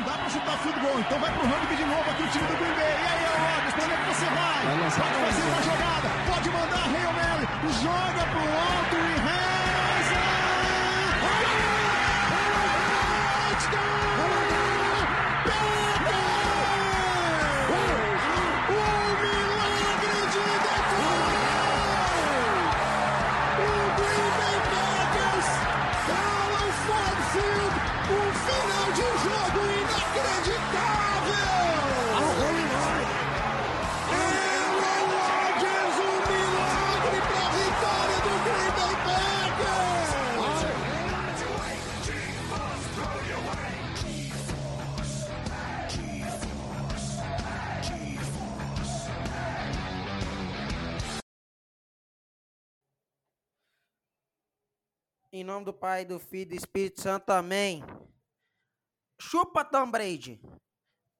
Não dá pra chutar field goal. Então vai pro Rugby de novo aqui o time do Green Bay. E aí, Rodgers, pra onde é que você vai? Pode fazer uma jogada, pode mandar Hail Mary. Joga pro alto e reza. Nome do Pai, do Filho e do Espírito Santo, amém. Chupa Tom Brady.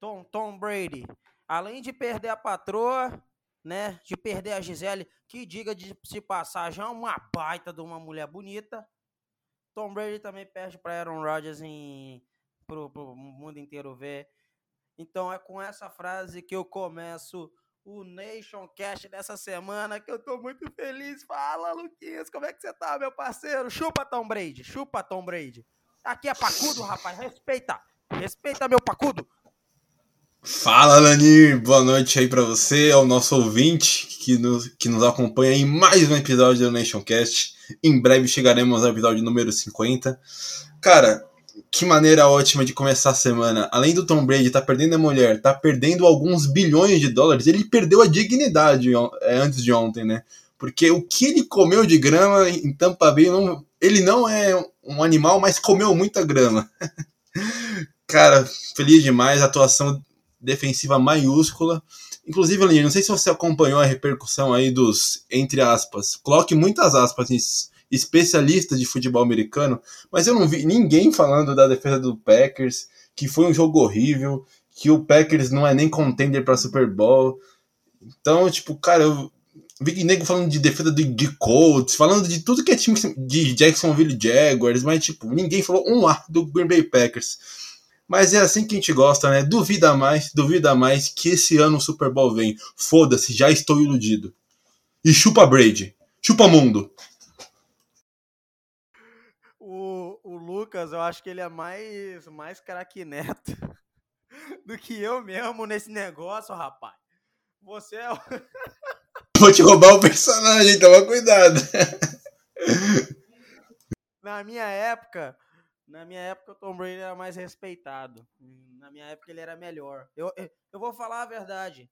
Tom, Tom Brady. Além de perder a patroa, né? De perder a Gisele, que diga de se passar já uma baita de uma mulher bonita. Tom Brady também perde para Aaron Rodgers em pro, pro mundo inteiro ver. Então é com essa frase que eu começo o Nation Cast dessa semana, que eu tô muito feliz. Fala, Luquinhas, como é que você tá, meu parceiro? Chupa Tom Brady, chupa Tom Brady. Aqui é pacudo, rapaz, respeita. Respeita meu pacudo. Fala, Lanir, boa noite aí para você, ao nosso ouvinte que nos, que nos acompanha em mais um episódio do Nation Cast. Em breve chegaremos ao episódio número 50. Cara, que maneira ótima de começar a semana. Além do Tom Brady tá perdendo a mulher, tá perdendo alguns bilhões de dólares, ele perdeu a dignidade é, antes de ontem, né? Porque o que ele comeu de grama em Tampa Bay, não, ele não é um animal, mas comeu muita grama. Cara, feliz demais, atuação defensiva maiúscula. Inclusive, Aline, não sei se você acompanhou a repercussão aí dos, entre aspas, coloque muitas aspas nisso, especialista de futebol americano, mas eu não vi ninguém falando da defesa do Packers, que foi um jogo horrível, que o Packers não é nem contender para Super Bowl. Então, tipo, cara, eu vi nego falando de defesa de, de Colts, falando de tudo que é time de Jacksonville Jaguars, mas, tipo, ninguém falou um ar do Green Bay Packers. Mas é assim que a gente gosta, né? Duvida mais, duvida mais que esse ano o Super Bowl vem. Foda-se, já estou iludido. E chupa Brady. Chupa mundo. Lucas, eu acho que ele é mais, mais craque neto do que eu mesmo nesse negócio, rapaz. Você é. Vou te roubar o personagem, toma cuidado. Na minha época, na minha época o Tom Brady era mais respeitado. Na minha época ele era melhor. Eu, eu vou falar a verdade.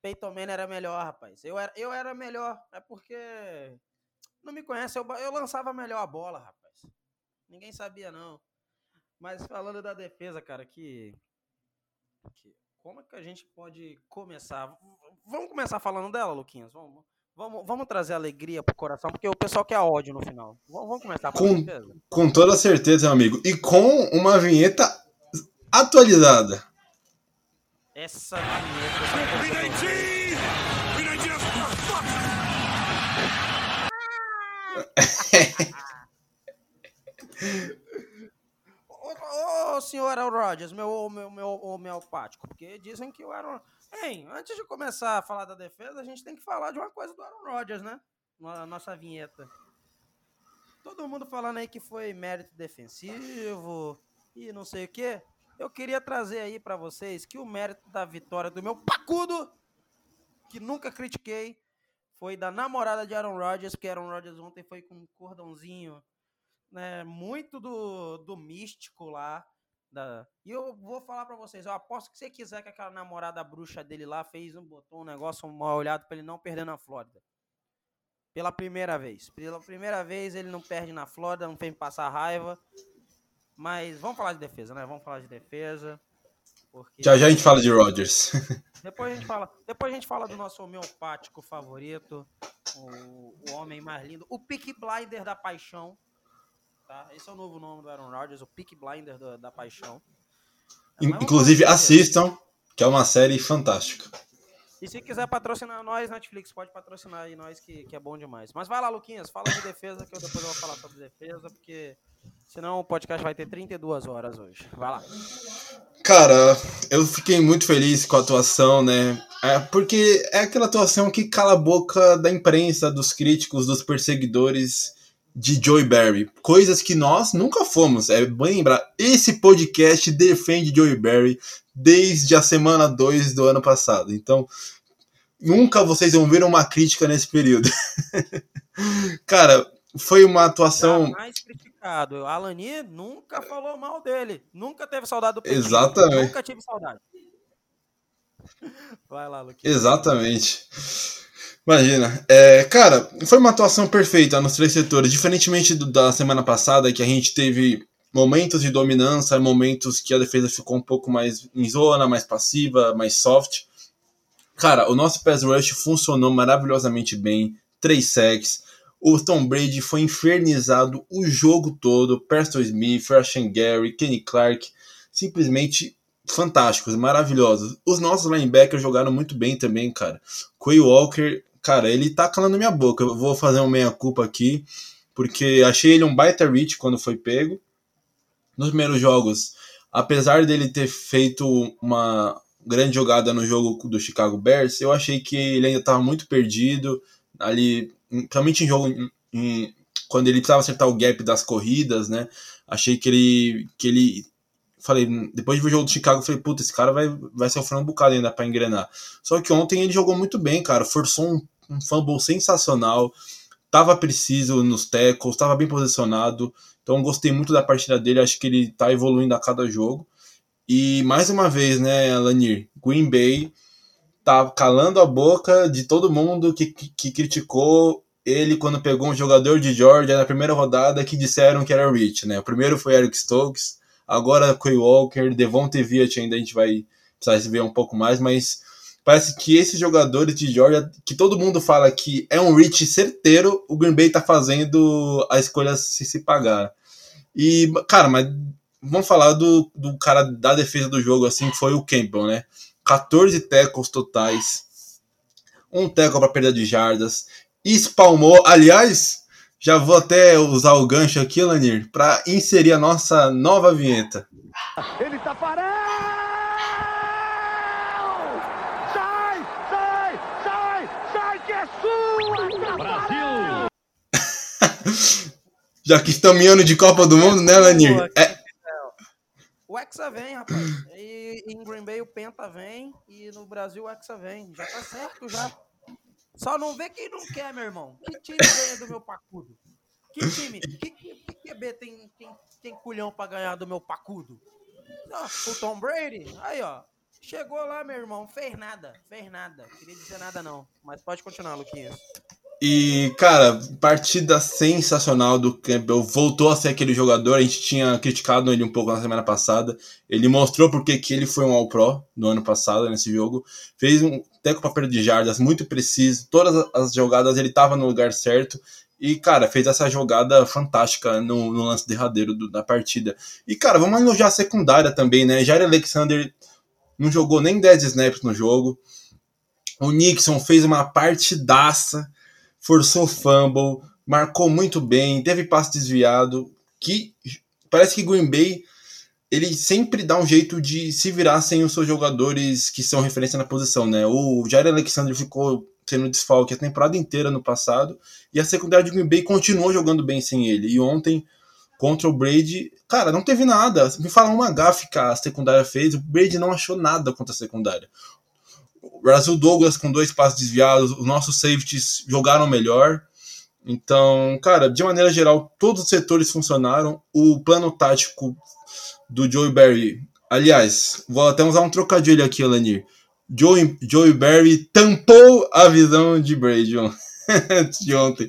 Peyton Manning era melhor, rapaz. Eu era, eu era melhor. É porque não me conhece, eu, eu lançava melhor a bola, rapaz. Ninguém sabia, não. Mas falando da defesa, cara, que, que. Como é que a gente pode começar? Vamos começar falando dela, Luquinhas? Vamos, vamos, vamos trazer alegria pro coração, porque o pessoal quer ódio no final. Vamos, vamos começar com, com toda certeza, amigo. E com uma vinheta atualizada. Essa vinheta. Ô, senhor Aaron Rodgers, meu, meu, meu homeopático, porque dizem que o Aaron. Hein, antes de começar a falar da defesa, a gente tem que falar de uma coisa do Aaron Rodgers, né? Na nossa vinheta. Todo mundo falando aí que foi mérito defensivo e não sei o quê. Eu queria trazer aí para vocês que o mérito da vitória do meu pacudo, que nunca critiquei, foi da namorada de Aaron Rodgers, porque Aaron Rodgers ontem foi com um cordãozinho né, muito do, do místico lá. Da... E eu vou falar para vocês, eu aposto que se quiser que aquela namorada bruxa dele lá fez um botou um negócio mal olhado para ele não perder na Flórida. Pela primeira vez. Pela primeira vez ele não perde na Flórida, não tem passar raiva. Mas vamos falar de defesa, né? Vamos falar de defesa. Porque... Já já a gente fala de Rodgers. Depois a gente fala, depois a gente fala do nosso homeopático favorito, o, o homem mais lindo, o Pick Blinder da paixão. Tá? Esse é o novo nome do Aaron Rodgers, o Peak Blinder do, da paixão. Inclusive, assistam, que é uma série fantástica. E se quiser patrocinar nós, Netflix, pode patrocinar aí nós, que, que é bom demais. Mas vai lá, Luquinhas, fala de defesa, que eu depois eu vou falar sobre defesa, porque senão o podcast vai ter 32 horas hoje. Vai lá. Cara, eu fiquei muito feliz com a atuação, né? É, porque é aquela atuação que cala a boca da imprensa, dos críticos, dos perseguidores de Joey Barry. Coisas que nós nunca fomos. É bem lembrar. Esse podcast defende Joey Barry desde a semana 2 do ano passado. Então, nunca vocês vão ver uma crítica nesse período. Cara, foi uma atuação. mais criticado. O Alani nunca falou mal dele. Nunca teve saudade do Petit. Exatamente. Nunca tive saudade. Vai lá, Luquinhas. Exatamente. Imagina. É, cara, foi uma atuação perfeita nos três setores. Diferentemente do, da semana passada, que a gente teve momentos de dominância, momentos que a defesa ficou um pouco mais em zona, mais passiva, mais soft. Cara, o nosso pass rush funcionou maravilhosamente bem. Três sacks. O Tom Brady foi infernizado o jogo todo. Preston Smith, Rashan Gary, Kenny Clark. Simplesmente fantásticos, maravilhosos. Os nossos linebackers jogaram muito bem também, cara. Quay Walker cara, ele tá calando minha boca. Eu vou fazer uma meia-culpa aqui, porque achei ele um baita reach quando foi pego. Nos primeiros jogos, apesar dele ter feito uma grande jogada no jogo do Chicago Bears, eu achei que ele ainda estava muito perdido ali, principalmente em jogo em, quando ele precisava acertar o gap das corridas, né? Achei que ele que ele falei, depois de ver o jogo do Chicago, falei, puta, esse cara vai, vai sofrer um bocado ainda para engrenar. Só que ontem ele jogou muito bem, cara, forçou um um fumble sensacional, estava preciso nos tackles, estava bem posicionado. Então gostei muito da partida dele, acho que ele está evoluindo a cada jogo. E mais uma vez, né, Lanir, Green Bay tá calando a boca de todo mundo que, que, que criticou ele quando pegou um jogador de Georgia na primeira rodada que disseram que era Rich, né? O primeiro foi Eric Stokes, agora Quay Walker, Devontae Viat ainda a gente vai precisar ver um pouco mais, mas Parece que esses jogadores de Georgia, que todo mundo fala que é um reach certeiro, o Green Bay tá fazendo a escolha se se pagar. E, cara, mas vamos falar do, do cara da defesa do jogo, assim, que foi o Campbell, né? 14 tackles totais, um tackle para perda de jardas, espalmou. Aliás, já vou até usar o gancho aqui, Lanir, para inserir a nossa nova vinheta. Ele tá parado! Já que estamos em ano de Copa do Mundo, né, Lanir? É... O Hexa vem, rapaz. E em Green Bay o Penta vem e no Brasil o Hexa vem. Já tá certo, já. Só não vê quem não quer, meu irmão. Que time ganha do meu pacudo? Que time? Que, que, que QB tem, tem, tem culhão pra ganhar do meu pacudo? o Tom Brady? Aí, ó. Chegou lá, meu irmão. Fez nada. Fez nada. Queria dizer nada, não. Mas pode continuar, Luquinhas. E, cara, partida sensacional do Campbell. Voltou a ser aquele jogador. A gente tinha criticado ele um pouco na semana passada. Ele mostrou porque que ele foi um All-Pro no ano passado nesse jogo. Fez um teco papel de jardas muito preciso. Todas as jogadas ele estava no lugar certo. E, cara, fez essa jogada fantástica no, no lance derradeiro do, da partida. E, cara, vamos elogiar a secundária também, né? Jair Alexander não jogou nem 10 snaps no jogo. O Nixon fez uma partidaça forçou fumble, marcou muito bem, teve passe desviado, que parece que Green Bay ele sempre dá um jeito de se virar sem os seus jogadores que são referência na posição, né? O Jair Alexander ficou sendo desfalque a temporada inteira no passado e a secundária de Green Bay continuou jogando bem sem ele. E ontem contra o Brady, cara, não teve nada. Me fala uma gafe que a secundária fez, o Brady não achou nada contra a secundária. Brasil Douglas com dois passos desviados, os nossos safeties jogaram melhor. Então, cara, de maneira geral, todos os setores funcionaram. O plano tático do Joey Barry, aliás, vou até usar um trocadilho aqui, Alanir. Joey, Joey Barry tampou a visão de Brady de ontem.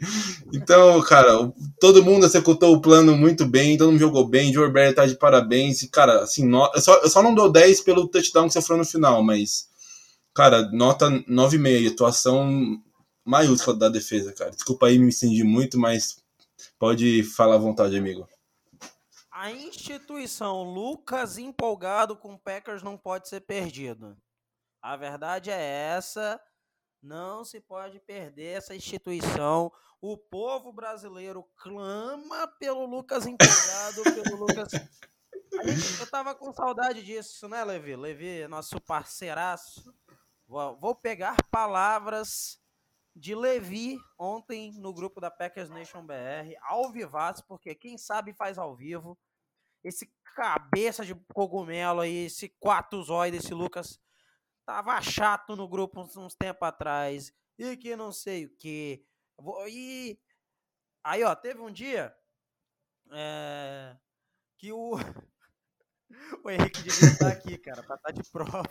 Então, cara, todo mundo executou o plano muito bem, todo mundo jogou bem, Joey Barry tá de parabéns. E, cara, assim, no, eu, só, eu só não dou 10 pelo touchdown que falou no final, mas Cara, nota 9,5, atuação maiúscula da defesa, cara. Desculpa aí me estendi muito, mas pode falar à vontade, amigo. A instituição Lucas empolgado com Packers não pode ser perdido. A verdade é essa. Não se pode perder essa instituição. O povo brasileiro clama pelo Lucas empolgado, pelo Lucas Gente, eu tava com saudade disso, né, Levi? Levi, nosso parceiraço. Vou, pegar palavras de Levi ontem no grupo da Packers Nation BR, ao vivaço, porque quem sabe faz ao vivo. Esse cabeça de cogumelo aí, esse quatro zóio desse Lucas, tava chato no grupo uns, uns tempos atrás. E que não sei o que. E aí, ó, teve um dia é, que o. O Henrique devia estar aqui, cara, pra estar de prova.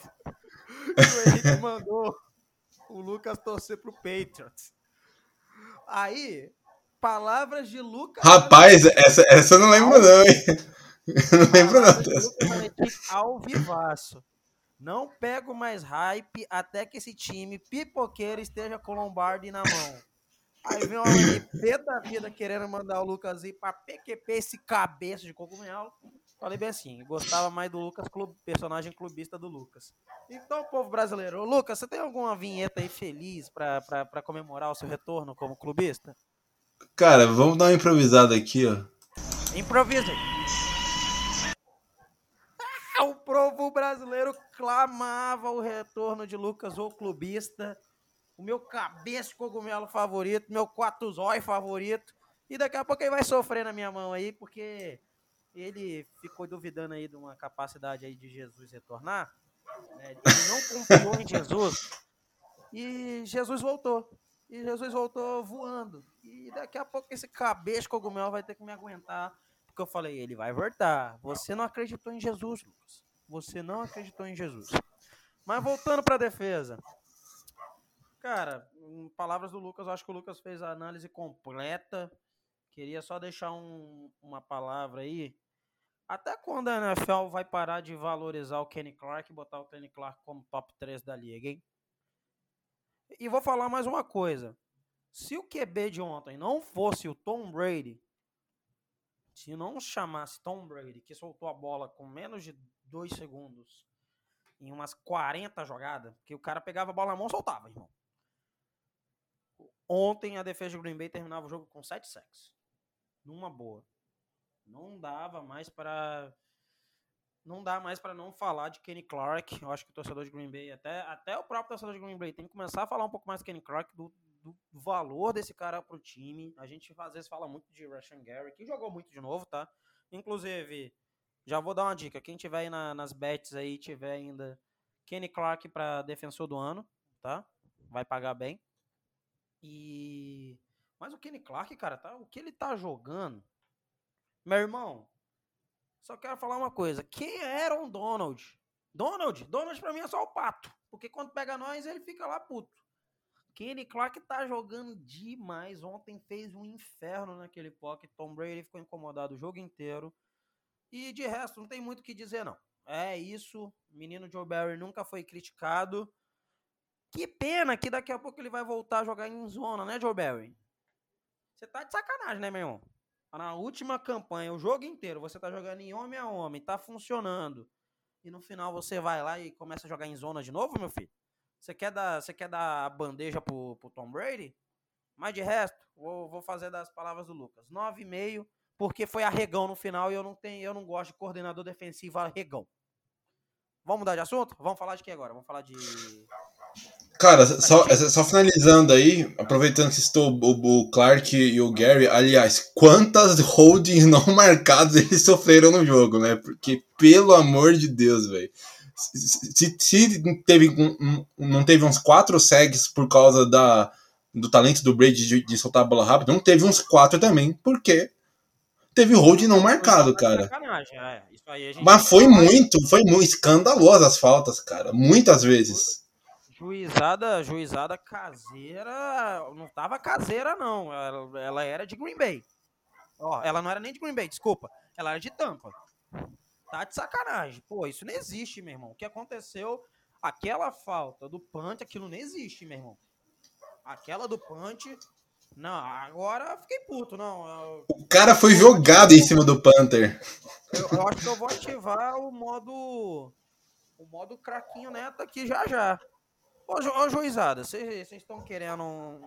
o Henrique mandou o Lucas torcer pro Patriots. Aí, palavras de Lucas. Rapaz, essa, essa eu não lembro, não, hein? Eu não lembro, não. Ao vivaço. Não pego mais hype até que esse time pipoqueiro esteja com Lombardi na mão. Aí vem uma MP da vida querendo mandar o Lucas ir pra PQP, esse cabeça de cogumelo. Falei bem assim, gostava mais do Lucas, clube, personagem clubista do Lucas. Então, povo brasileiro, Lucas, você tem alguma vinheta aí feliz pra comemorar o seu retorno como clubista? Cara, vamos dar uma improvisada aqui, ó. Improvisa o povo brasileiro clamava o retorno de Lucas, o clubista, o meu cabeça cogumelo favorito, meu quatro zói favorito. E daqui a pouco ele vai sofrer na minha mão aí, porque ele ficou duvidando aí de uma capacidade aí de Jesus retornar. Né? Ele não confiou em Jesus. E Jesus voltou. E Jesus voltou voando. E daqui a pouco esse cabeça cogumelo vai ter que me aguentar. Porque eu falei, ele vai voltar. Você não acreditou em Jesus, Lucas. Você não acreditou em Jesus. Mas voltando para a defesa. Cara, em palavras do Lucas, eu acho que o Lucas fez a análise completa. Queria só deixar um, uma palavra aí até quando a NFL vai parar de valorizar o Kenny Clark e botar o Kenny Clark como top 3 da liga, hein? E vou falar mais uma coisa. Se o QB de ontem não fosse o Tom Brady, se não chamasse Tom Brady, que soltou a bola com menos de 2 segundos em umas 40 jogadas, porque o cara pegava a bola na mão e soltava, irmão. Ontem a defesa do Green Bay terminava o jogo com 7 sacks. Numa boa. Não dava mais para não dá mais para não falar de Kenny Clark. Eu acho que o torcedor de Green Bay, até, até o próprio torcedor de Green Bay, tem que começar a falar um pouco mais de Kenny Clark, do, do valor desse cara pro time. A gente às vezes fala muito de Russian Gary, que jogou muito de novo, tá? Inclusive, já vou dar uma dica. Quem tiver aí na, nas bets aí, tiver ainda Kenny Clark para defensor do ano, tá? Vai pagar bem. E mas o Kenny Clark, cara, tá, o que ele tá jogando meu irmão, só quero falar uma coisa. Quem era o Donald? Donald? Donald pra mim é só o pato. Porque quando pega nós, ele fica lá puto. Kenny Clark tá jogando demais. Ontem fez um inferno naquele pocket. Tom Brady ficou incomodado o jogo inteiro. E de resto, não tem muito o que dizer, não. É isso. Menino Joe Barry nunca foi criticado. Que pena que daqui a pouco ele vai voltar a jogar em zona, né, Joe Barry? Você tá de sacanagem, né, meu irmão? Na última campanha, o jogo inteiro, você tá jogando em homem a homem, tá funcionando. E no final você vai lá e começa a jogar em zona de novo, meu filho? Você quer dar, você quer dar a bandeja pro, pro Tom Brady? Mas de resto, vou, vou fazer das palavras do Lucas. 9,5, porque foi arregão no final e eu não tenho, eu não gosto de coordenador defensivo arregão. Vamos mudar de assunto? Vamos falar de que agora? Vamos falar de Cara, só, só finalizando aí, aproveitando que estou o, o Clark e o Gary, aliás, quantas holdings não marcadas eles sofreram no jogo, né? Porque, pelo amor de Deus, velho. Se, se teve, não teve uns quatro segs por causa da, do talento do Brady de, de soltar a bola rápido, não teve uns quatro também, porque teve hold não marcado, cara. É, Mas foi muito, foi muito escandaloso as faltas, cara. Muitas vezes. Juizada, juizada caseira, não tava caseira não, ela, ela, era de Green Bay. Ó, ela não era nem de Green Bay, desculpa, ela era de Tampa. Tá de sacanagem. Pô, isso não existe, meu irmão. O que aconteceu, aquela falta do punch, aquilo não existe, meu irmão. Aquela do punch, não, agora fiquei puto, não. Eu... O cara foi jogado em cima do Panther. Eu, eu acho que eu vou ativar o modo o modo craquinho neto aqui já já. Ô, ô juizada, vocês estão querendo um,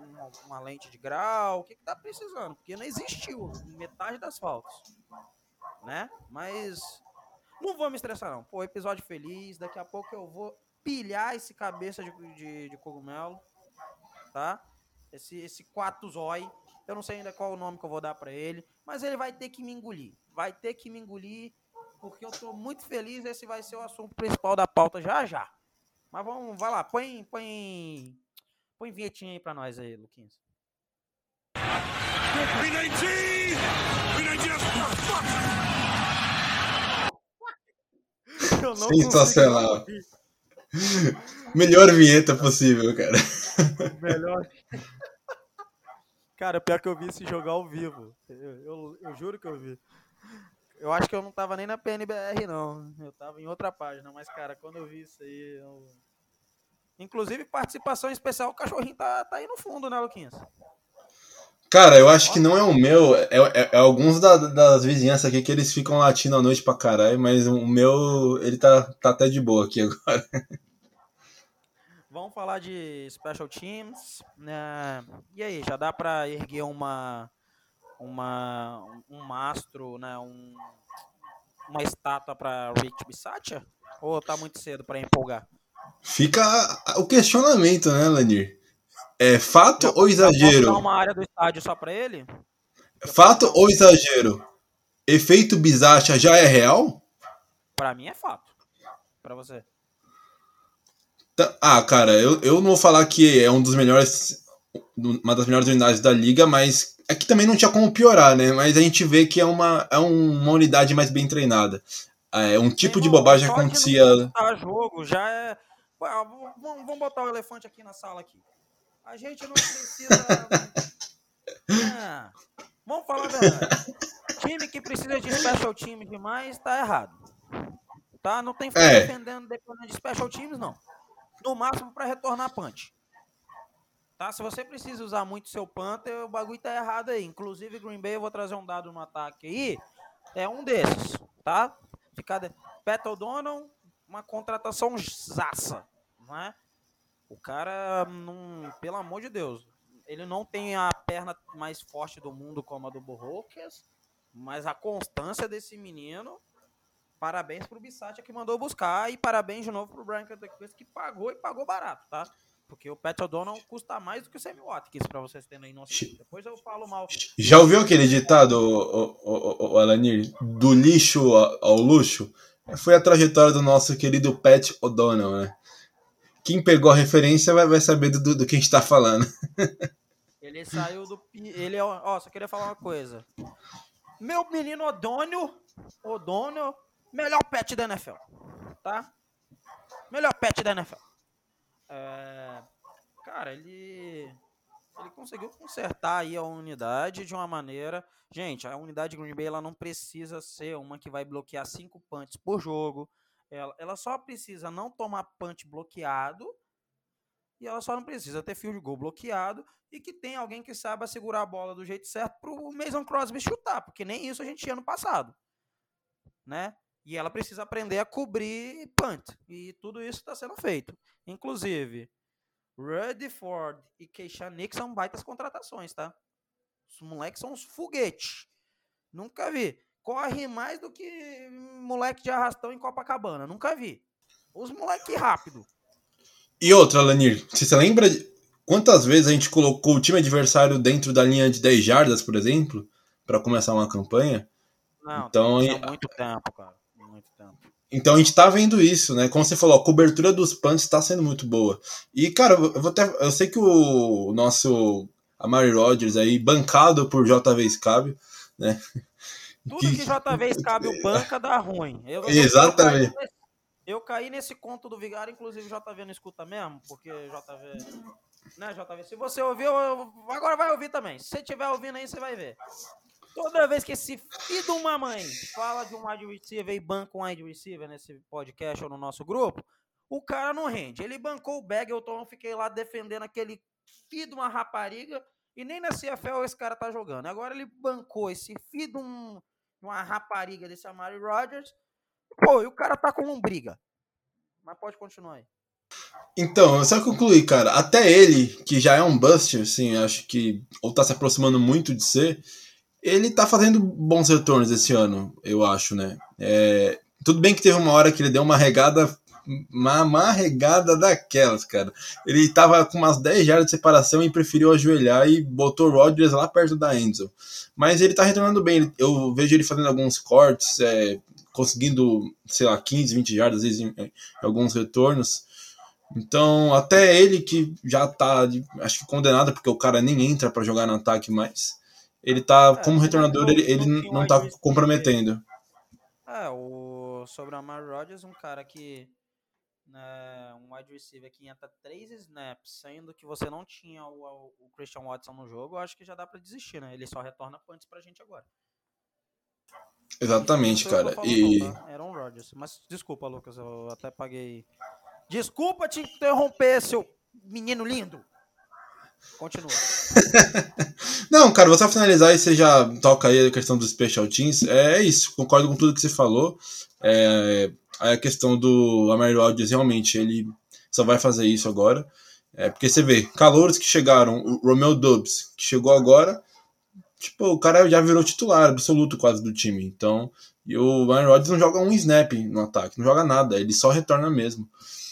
uma lente de grau? O que, que tá precisando? Porque não existiu metade das faltas. Né? Mas Não vou me estressar, não. Pô, episódio feliz. Daqui a pouco eu vou pilhar esse cabeça de, de, de cogumelo. Tá? Esse, esse quatro zói. Eu não sei ainda qual o nome que eu vou dar para ele. Mas ele vai ter que me engolir. Vai ter que me engolir. Porque eu tô muito feliz. Esse vai ser o assunto principal da pauta já já. Mas vamos, vai lá. Põe, põe, põe vinhetinha aí pra nós aí, Luquinhas. Sensacional. Melhor vinheta possível, cara. Melhor. Cara, pior que eu vi esse jogar ao vivo. Eu, eu, eu, juro que eu vi. Eu acho que eu não tava nem na PNBR, não. Eu tava em outra página, mas, cara, quando eu vi isso aí. Eu... Inclusive, participação especial, o cachorrinho tá, tá aí no fundo, né, Luquinhas? Cara, eu acho que não é o meu, é, é, é alguns da, das vizinhanças aqui que eles ficam latindo à noite pra caralho, mas o meu, ele tá, tá até de boa aqui agora. Vamos falar de Special Teams, né? E aí, já dá pra erguer uma, uma, um mastro, né? Um, uma estátua pra Rich Bissatia? Ou tá muito cedo pra empolgar? Fica o questionamento, né, Lanir? É fato já, ou exagero? uma área do estádio só para ele? Fato ou exagero? Efeito Bizacha já é real? Para mim é fato. Para você? Tá, ah, cara, eu, eu não vou falar que é um dos melhores. Uma das melhores unidades da liga, mas aqui também não tinha como piorar, né? Mas a gente vê que é uma, é uma unidade mais bem treinada. É um tipo de bobagem acontecia. jogo já é. Vamos botar o elefante aqui na sala aqui. A gente não precisa. ah, vamos falar a verdade. Time que precisa de special teams demais tá errado. Tá? Não tem que é. defendendo dependendo de special teams, não. No máximo para retornar punch. Tá? Se você precisa usar muito seu Panther, o bagulho tá errado aí. Inclusive, Green Bay, eu vou trazer um dado no ataque aí. É um desses, tá? De... O'Donnell, uma contratação zaça, não é? O cara, não, pelo amor de Deus, ele não tem a perna mais forte do mundo como a do Borrocas, mas a constância desse menino, parabéns pro Bissatia que mandou buscar e parabéns de novo pro Brian Cantequist que pagou e pagou barato, tá? Porque o Pat O'Donnell custa mais do que o Sammy Watkins, pra vocês terem aí noção. Depois eu falo mal. Já ouviu aquele ditado, o, o, o, Alanir, do lixo ao luxo? Foi a trajetória do nosso querido Pat O'Donnell, né? quem pegou a referência vai, vai saber do, do que a gente tá falando. Ele saiu do. Ele é. Ó, só queria falar uma coisa. Meu menino Odônio. Odônio. Melhor pet da NFL. Tá? Melhor pet da NFL. É, cara, ele. Ele conseguiu consertar aí a unidade de uma maneira. Gente, a unidade Green Bay ela não precisa ser uma que vai bloquear cinco punts por jogo. Ela, ela só precisa não tomar punch bloqueado e ela só não precisa ter field goal bloqueado e que tem alguém que saiba segurar a bola do jeito certo para o Mason Crosby chutar, porque nem isso a gente tinha no passado, né? E ela precisa aprender a cobrir punt e tudo isso está sendo feito. Inclusive, Rudy Ford e Keisha Nick são baitas contratações, tá? Os moleques são uns foguetes. Nunca vi corre mais do que moleque de arrastão em Copacabana. Nunca vi. Os moleque rápido. E outra, Lanir, você lembra de quantas vezes a gente colocou o time adversário dentro da linha de 10 jardas, por exemplo, para começar uma campanha? Não, então, é muito tempo, cara. Então a gente tá vendo isso, né? Como você falou, a cobertura dos punts tá sendo muito boa. E, cara, eu, vou até, eu sei que o nosso Amari Rodgers aí, bancado por JV Scabio, né? Tudo que, que JV cabe o banca dá ruim. Eu, Exatamente. Eu caí, nesse, eu caí, nesse, conto do Vigário, inclusive o JV não escuta mesmo, porque JV. Né, JV? Se você ouviu, agora vai ouvir também. Se você estiver ouvindo aí, você vai ver. Toda vez que esse filho de uma mãe fala de um wide receiver e banca um wide receiver nesse podcast ou no nosso grupo, o cara não rende. Ele bancou o Bagelton, eu fiquei lá defendendo aquele filho de uma rapariga e nem na CFL esse cara tá jogando. Agora ele bancou esse filho de um, uma rapariga desse Amari Rogers. Pô, e o cara tá com um briga. Mas pode continuar aí. Então, só concluir, cara. Até ele, que já é um bust, assim, acho que. Ou tá se aproximando muito de ser. Ele tá fazendo bons retornos esse ano, eu acho, né? É, Tudo bem que teve uma hora que ele deu uma regada uma, uma regada daquelas, cara. Ele tava com umas 10 jardas de separação e preferiu ajoelhar e botou o Rodgers lá perto da Enzo. Mas ele tá retornando bem. Eu vejo ele fazendo alguns cortes, é, conseguindo, sei lá, 15, 20 jardas, às vezes, em, em alguns retornos. Então, até ele que já tá, acho que condenado, porque o cara nem entra para jogar no ataque mais. Ele tá, é, como retornador, ele, ele não tá comprometendo. É, o sobre o Amar Rodgers, um cara que né, um wide receiver que entra três snaps, sendo que você não tinha o, o Christian Watson no jogo, eu acho que já dá para desistir, né? Ele só retorna antes pra gente agora. Exatamente, cara. E não, tá? Aaron Rodgers. Mas desculpa, Lucas, eu até paguei. Desculpa te interromper, seu menino lindo. Continua. não, cara, vou só finalizar e você já toca aí a questão dos special teams. É isso, concordo com tudo que você falou. É, a questão do Amari Rodgers, realmente, ele só vai fazer isso agora. É, porque você vê, calouros que chegaram, o Romeo Dubs, que chegou agora, tipo, o cara já virou titular absoluto quase do time. Então, e o Aaron Rodgers não joga um snap no ataque, não joga nada, ele só retorna mesmo.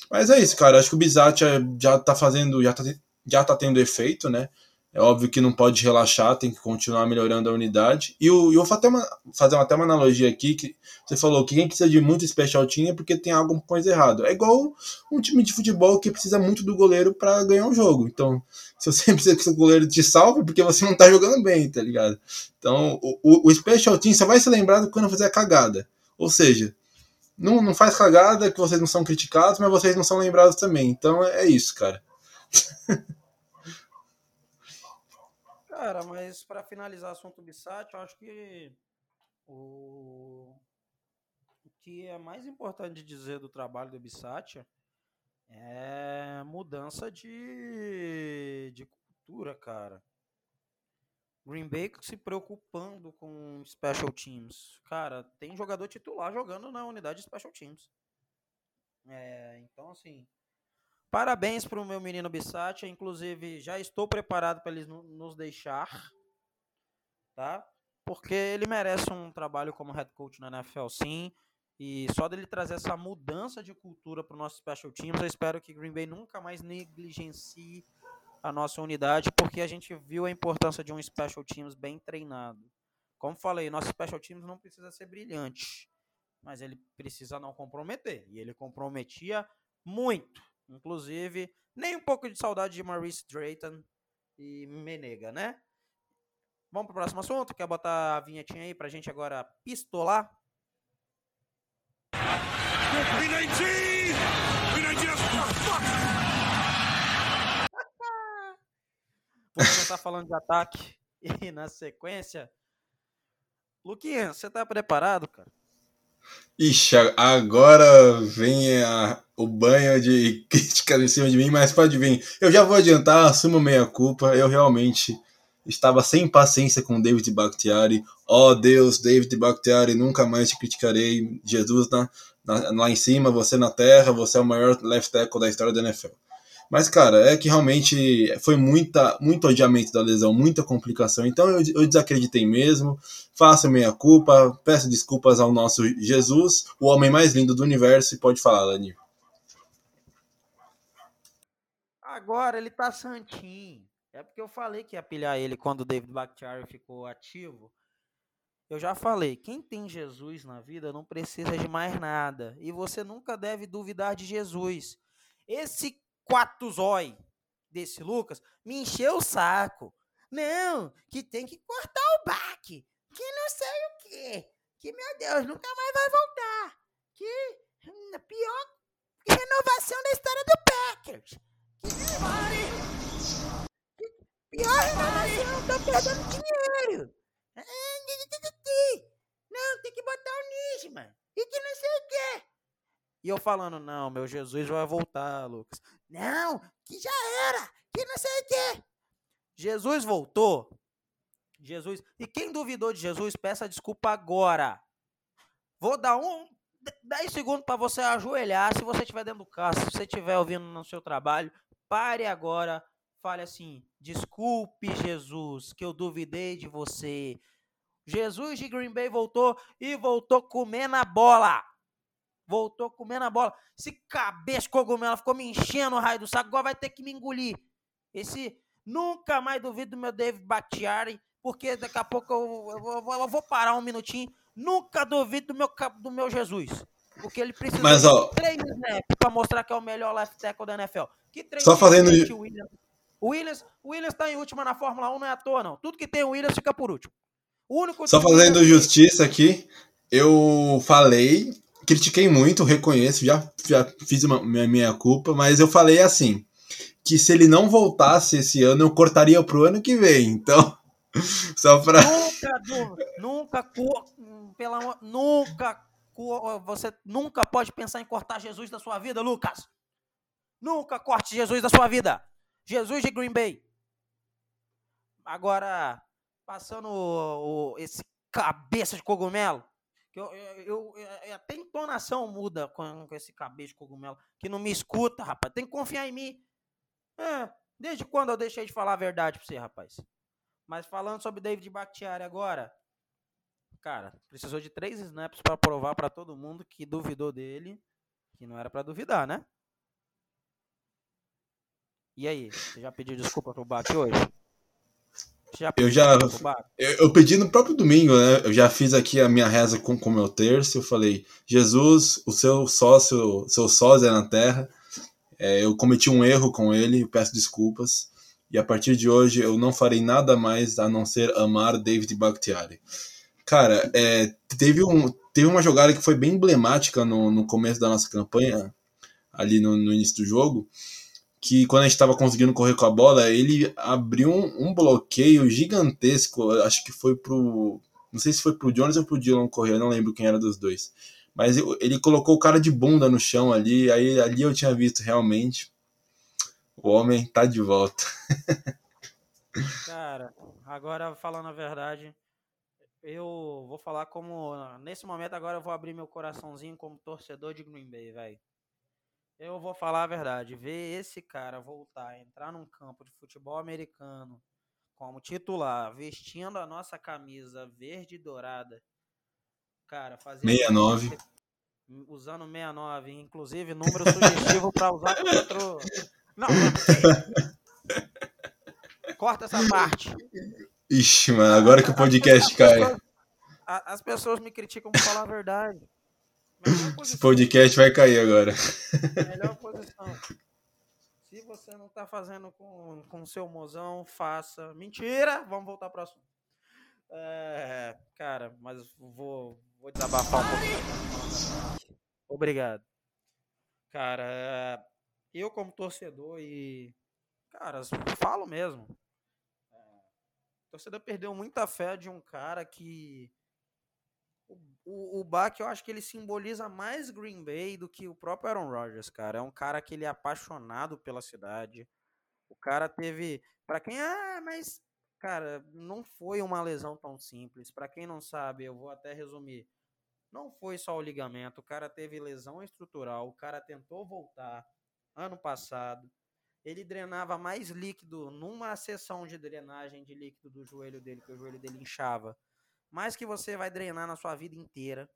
Mas é isso, cara. Acho que o Bizat já tá fazendo, já tá, já tá tendo efeito, né? É óbvio que não pode relaxar, tem que continuar melhorando a unidade. E eu, eu vou fazer uma, fazer até uma analogia aqui, que você falou que quem precisa de muito special team é porque tem alguma coisa errada. É igual um time de futebol que precisa muito do goleiro para ganhar um jogo. Então, se você precisa que o goleiro te salve, é porque você não tá jogando bem, tá ligado? Então, o, o special team só vai ser lembrado quando fazer a cagada. Ou seja, não, não faz cagada que vocês não são criticados, mas vocês não são lembrados também. Então, é isso, cara. Cara, mas para finalizar o assunto Bissat, eu acho que o... o que é mais importante dizer do trabalho do Bissat é mudança de, de cultura, cara. Green Bay se preocupando com special teams. Cara, tem jogador titular jogando na unidade de special teams. É, então, assim, Parabéns para o meu menino Bissati, inclusive já estou preparado para ele nos deixar, tá? Porque ele merece um trabalho como head coach na NFL, sim. E só dele trazer essa mudança de cultura para o nosso special teams, eu espero que Green Bay nunca mais negligencie a nossa unidade, porque a gente viu a importância de um special teams bem treinado. Como falei, nosso special teams não precisa ser brilhante, mas ele precisa não comprometer. E ele comprometia muito. Inclusive, nem um pouco de saudade de Maurice Drayton e Menega, né? Vamos pro próximo assunto? Quer botar a vinhetinha aí pra gente agora pistolar? Vou começar falando de ataque e na sequência. Luquinha, você tá preparado, cara? Ixi, agora vem a, o banho de crítica em cima de mim, mas pode vir. Eu já vou adiantar, assumo meia culpa. Eu realmente estava sem paciência com David Bakhtiari. Ó oh, Deus, David Bakhtiari, nunca mais te criticarei. Jesus na, na, lá em cima, você na terra, você é o maior left tackle da história da NFL. Mas, cara, é que realmente foi muita, muito adiamento da lesão, muita complicação. Então eu, eu desacreditei mesmo. Faço minha culpa, peço desculpas ao nosso Jesus, o homem mais lindo do universo. E pode falar, Lani. Agora ele tá santinho. É porque eu falei que ia pilhar ele quando o David Bakhtiari ficou ativo. Eu já falei, quem tem Jesus na vida não precisa de mais nada. E você nunca deve duvidar de Jesus. Esse quatro zói desse Lucas me encheu o saco. Não, que tem que cortar o baque. Que não sei o quê. Que, meu Deus, nunca mais vai voltar. Que hum, pior que renovação da história do Packers. Que, pior renovação, tô perdendo dinheiro. Não, tem que botar o Nisman. E que não sei o quê. E eu falando, não, meu Jesus vai voltar, Lucas. Não, que já era, que não sei o quê. Jesus voltou. Jesus. E quem duvidou de Jesus, peça desculpa agora. Vou dar um 10 segundos para você ajoelhar. Se você estiver dentro do carro, se você estiver ouvindo no seu trabalho, pare agora. Fale assim: Desculpe, Jesus, que eu duvidei de você. Jesus de Green Bay voltou e voltou comendo a bola. Voltou comendo a bola. Esse cabeça cogumelo ficou me enchendo o raio do saco, agora vai ter que me engolir. Esse nunca mais duvido do meu David Bakhtiari, porque daqui a pouco eu, eu, eu, eu vou parar um minutinho. Nunca duvido do meu, do meu Jesus. Porque ele precisa Mas, ó, de três snaps pra mostrar que é o melhor left tackle da NFL. Que três Só fazendo- snaps, Williams. O Williams, o Williams tá em última na Fórmula 1, não é à toa, não. Tudo que tem o Williams fica por último. O único Só fazendo justiça aqui, eu falei, critiquei muito, reconheço, já, já fiz uma, minha, minha culpa, mas eu falei assim, que se ele não voltasse esse ano, eu cortaria pro ano que vem. Então, só pra... Nunca, nunca, pela, nunca, você nunca pode pensar em cortar Jesus da sua vida, Lucas. Nunca corte Jesus da sua vida. Jesus de Green Bay. Agora, passando o- o- esse cabeça de cogumelo, eu, eu, eu- eu- até entonação muda com, com esse cabeça de cogumelo, que não me escuta, rapaz. Tem que confiar em mim. É, desde quando eu deixei de falar a verdade pra você, rapaz? Mas falando sobre David Bakhtiari agora, cara, precisou de três snaps pra provar pra todo mundo que duvidou dele, que não era pra duvidar, né? E aí, você já pediu desculpa pro Bach hoje? Já pediu já-? Eu, eu pedi no próprio domingo, né? Eu já fiz aqui a minha reza com o meu terço. Eu falei, Jesus, o seu sócio, seu sósia na terra, é, eu cometi um erro com ele, eu peço desculpas. E a partir de hoje eu não farei nada mais a não ser amar David Bakhtiari. Cara, é, teve, um, teve uma jogada que foi bem emblemática no, no começo da nossa campanha, ali no, no início do jogo, que quando a gente estava conseguindo correr com a bola, ele abriu um, um bloqueio gigantesco, acho que foi pro. Não sei se foi pro Jones ou pro Dylan correr, não lembro quem era dos dois. Mas ele colocou o cara de bunda no chão ali, aí ali eu tinha visto realmente. O homem tá de volta. Cara, agora falando a verdade, eu vou falar como. Nesse momento agora eu vou abrir meu coraçãozinho como torcedor de Green Bay, velho. Eu vou falar a verdade. Ver esse cara voltar, entrar num campo de futebol americano como titular, vestindo a nossa camisa verde e dourada. Cara, fazer. 69. Usando 69, inclusive número sugestivo pra usar contra. Não, não. Corta essa parte. Ixi, mano, agora que o podcast As cai. pessoas- a- As pessoas me criticam por falar a verdade. Esse podcast vai cair agora. melhor posição. Se você não tá fazendo com com o seu mozão, faça. Mentira! Vamos voltar pro assunto. É, cara, mas vou, vou desabafar um pouco. Obrigado. Cara, é, eu como torcedor e. Cara, falo mesmo. É, torcedor perdeu muita fé de um cara que. O, o, Bach, eu acho que ele simboliza mais Green Bay do que o próprio Aaron Rodgers, cara. É um cara que ele é apaixonado pela cidade. O cara teve. Pra quem. Ah, mas. Cara, não foi uma lesão tão simples. Pra quem não sabe, eu vou até resumir. Não foi só o ligamento. O cara teve lesão estrutural. O cara tentou voltar ano passado. Ele drenava mais líquido numa sessão de drenagem de líquido do joelho dele, que o joelho dele inchava. Mais que você vai drenar na sua vida inteira.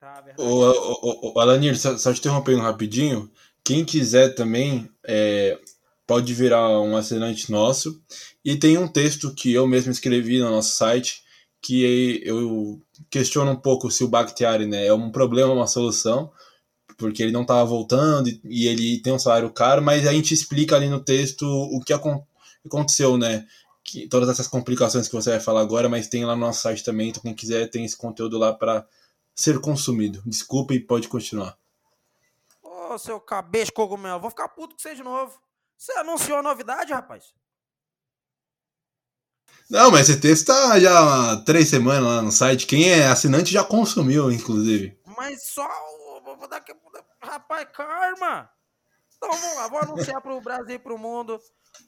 Tá, a verdade Ô, é ô, ô, Alanir, só, só te interrompendo rapidinho. Quem quiser também é, pode virar um assinante nosso. E tem um texto que eu mesmo escrevi no nosso site que eu questiono um pouco se o Bakhtiari né, é um problema ou uma solução, porque ele não estava voltando e, ele tem um salário caro, mas a gente explica ali no texto o que acon- aconteceu, né? Que, todas essas complicações que você vai falar agora, mas tem lá no nosso site também, então quem quiser tem esse conteúdo lá para ser consumido. Desculpa e pode continuar. Ô, seu cabeça de cogumelo, vou ficar puto com você de novo. Você anunciou a novidade, rapaz? Não, mas esse texto tá já há três semanas lá no site. Quem é assinante já consumiu, inclusive. Mas só o. vou- vou dar que- Rapaz, karma! Então vamos lá, vou anunciar pro Brasil e pro mundo.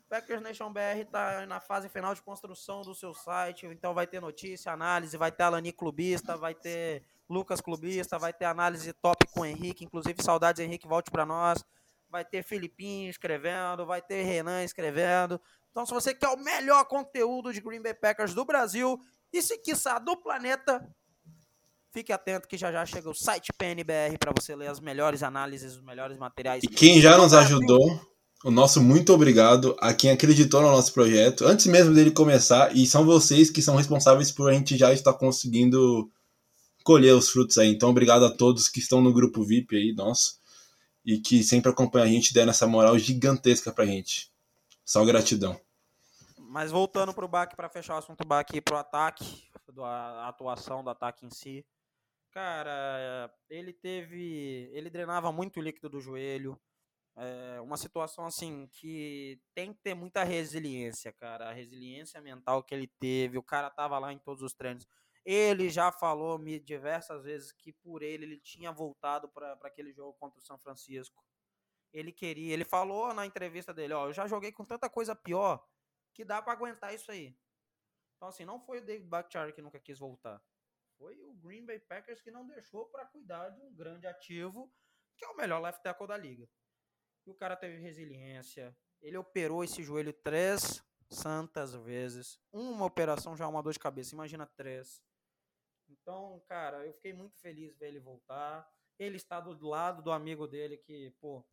Packers Nation BR tá na fase final de construção do seu site. Então vai ter notícia, análise, vai ter Alani Clubista, vai ter Lucas Clubista, vai ter análise top com o Henrique. Inclusive, saudades, Henrique, volte para nós. Vai ter Filipinho escrevendo, vai ter Renan escrevendo. Então, se você quer o melhor conteúdo de Green Bay Packers do Brasil e se quiçá do planeta, Fique atento que já já chega o site PNBR para você ler as melhores análises, os melhores materiais. E quem já nos ajudou, o nosso muito obrigado a quem acreditou no nosso projeto, antes mesmo dele começar, e são vocês que são responsáveis por a gente já estar conseguindo colher os frutos aí. Então, obrigado a todos que estão no grupo VIP aí, nosso, e que sempre acompanham a gente, dando essa moral gigantesca pra gente. Só gratidão. Mas voltando pro baque, para fechar o assunto baque pro ataque, a atuação do ataque em si. Cara, ele teve. Ele drenava muito líquido do joelho. É uma situação assim que tem que ter muita resiliência, cara. A resiliência mental que ele teve. O cara tava lá em todos os treinos. Ele já falou me diversas vezes que por ele ele tinha voltado para aquele jogo contra o São Francisco. Ele queria, ele falou na entrevista dele, ó, eu já joguei com tanta coisa pior que dá para aguentar isso aí. Então assim, não foi o David Bakhtiari que nunca quis voltar. Foi o Green Bay Packers que não deixou para cuidar de um grande ativo, que é o melhor left tackle da liga. E o cara teve resiliência. Ele operou esse joelho três santas vezes. Uma operação já é uma dor de cabeça, imagina três. Então, cara, eu fiquei muito feliz ver ele voltar. Ele está do lado do amigo dele que, pô,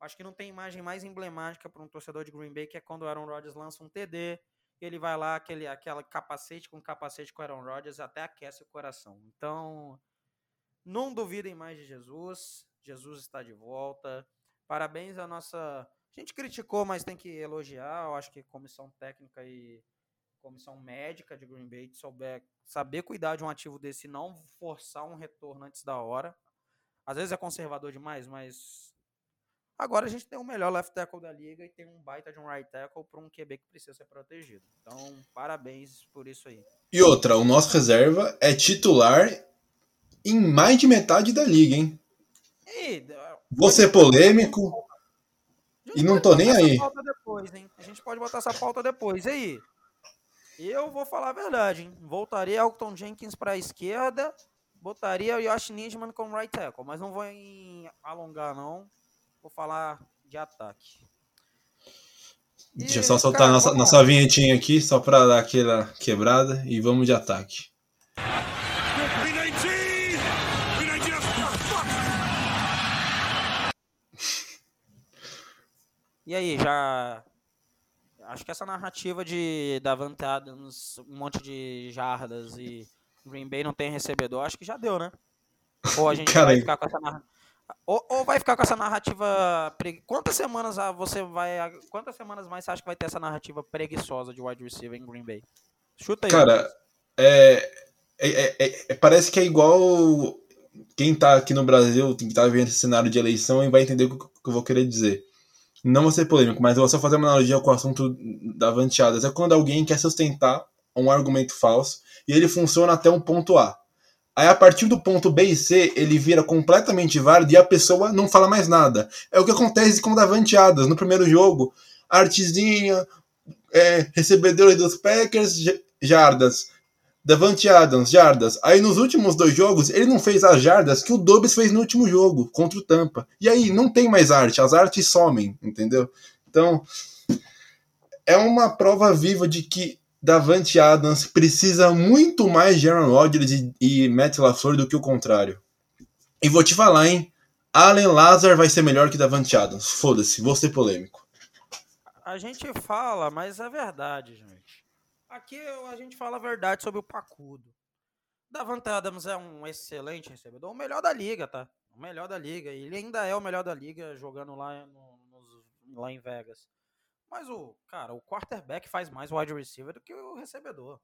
acho que não tem imagem mais emblemática para um torcedor de Green Bay que é quando o Aaron Rodgers lança um TD ele vai lá, aquele, aquela capacete com capacete com Aaron Rodgers, até aquece o coração. Então, não duvidem mais de Jesus. Jesus está de volta. Parabéns à nossa. A gente criticou, mas tem que elogiar. Eu acho que comissão técnica e comissão médica de Green Bay souber saber cuidar de um ativo desse, não forçar um retorno antes da hora. Às vezes é conservador demais, mas Agora a gente tem o melhor left tackle da liga e tem um baita de um right tackle para um QB que precisa ser protegido. Então, parabéns por isso aí. E outra, o nosso reserva é titular em mais de metade da liga, hein? E, Vou ser polêmico e não tô nem aí. Depois, a gente pode botar essa pauta depois. E aí? Eu vou falar a verdade, hein? Voltaria Elton Jenkins para a esquerda, botaria o Yoshi Nijman como right tackle, mas não vou alongar não vou falar de ataque. E, Deixa eu só soltar cara, nossa, nossa vinhetinha aqui, só para dar aquela quebrada, e vamos de ataque. E aí, já. Acho que essa narrativa de Davante Adams, um monte de jardas e Green Bay não tem recebedor, acho que já deu, né? Ou a gente Cara, vai ficar com essa narrativa. Ou, ou, vai ficar com essa narrativa. Pregui... Quantas semanas você vai. Quantas semanas mais você acha que vai ter essa narrativa preguiçosa de wide receiver em Green Bay? Chuta aí. Cara, é, é, é, é, parece que é igual. Quem tá aqui no Brasil, quem tá vendo esse cenário de eleição, e vai entender o que eu vou querer dizer. Não vou ser polêmico, mas eu vou só fazer uma analogia com o assunto da vanteadas. É quando alguém quer sustentar um argumento falso e ele funciona até um ponto A. Aí a partir do ponto B e C, ele vira completamente válido e a pessoa não fala mais nada. É o que acontece com o Davante Adams no primeiro jogo. Artezinha, é, recebedores dos Packers, jardas. Davante Adams, jardas. Aí nos últimos dois jogos, ele não fez as jardas que o Dobbs fez no último jogo, contra o Tampa. E aí, não tem mais arte, as artes somem, entendeu? Então, é uma prova viva de que Davante Adams precisa muito mais de Aaron Rodgers e, e Matt LaFleur do que o contrário. E vou te falar, hein? Allen Lazar vai ser melhor que Davante Adams. Foda-se, vou ser polêmico. A gente fala, mas é verdade, gente. Aqui a gente fala a verdade sobre o Pacudo. Davante Adams é um excelente recebedor, o melhor da liga, tá? O melhor da liga. Ele ainda é o melhor da liga jogando lá, no, lá em Vegas. Mas o, cara, o quarterback faz mais wide receiver do que o recebedor.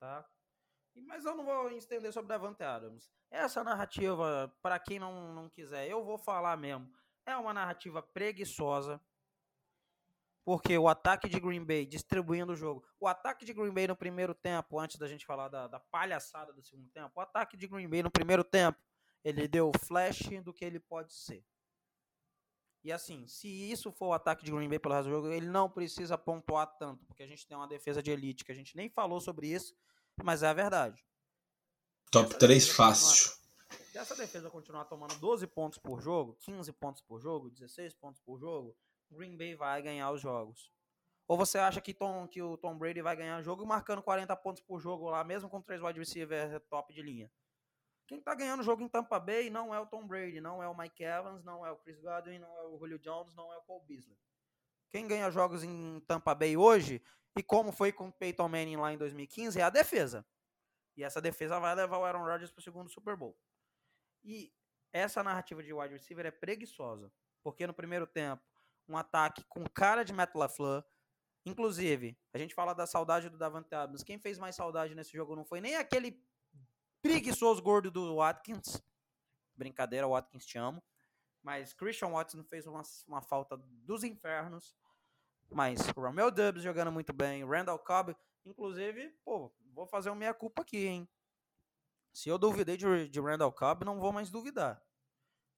Tá? Mas eu não vou estender sobre Davante Adams. Essa narrativa, para quem não, não quiser, eu vou falar mesmo. É uma narrativa preguiçosa. Porque o ataque de Green Bay distribuindo o jogo. O ataque de Green Bay no primeiro tempo, antes da gente falar da, da palhaçada do segundo tempo, o ataque de Green Bay no primeiro tempo, ele deu flash do que ele pode ser. E assim, se isso for o ataque de Green Bay pelo resto do jogo, ele não precisa pontuar tanto, porque a gente tem uma defesa de elite, que a gente nem falou sobre isso, mas é a verdade. Top 3 fácil. Se essa defesa continuar tomando 12 pontos por jogo, 15 pontos por jogo, 16 pontos por jogo, Green Bay vai ganhar os jogos. Ou você acha que, Tom, que o Tom Brady vai ganhar jogo marcando 40 pontos por jogo lá, mesmo com três wide receiver top de linha? Quem tá ganhando o jogo em Tampa Bay não é o Tom Brady, não é o Mike Evans, não é o Chris Godwin, não é o Julio Jones, não é o Cole Beasley. Quem ganha jogos em Tampa Bay hoje, e como foi com o Peyton Manning lá em 2015, é a defesa. E essa defesa vai levar o Aaron Rodgers para o segundo Super Bowl. E essa narrativa de wide receiver é preguiçosa. Porque no primeiro tempo, um ataque com cara de Matt LaFleur. Inclusive, a gente fala da saudade do Davante Adams. Quem fez mais saudade nesse jogo não foi nem aquele preguiçoso gordo do Watkins. Brincadeira, Watkins te amo. Mas Christian Watson fez uma, uma falta dos infernos. Mas Romeo Dubs jogando muito bem. Randall Cobb, inclusive, pô, vou fazer uma meia culpa aqui, hein? Se eu duvidei de, de Randall Cobb, não vou mais duvidar.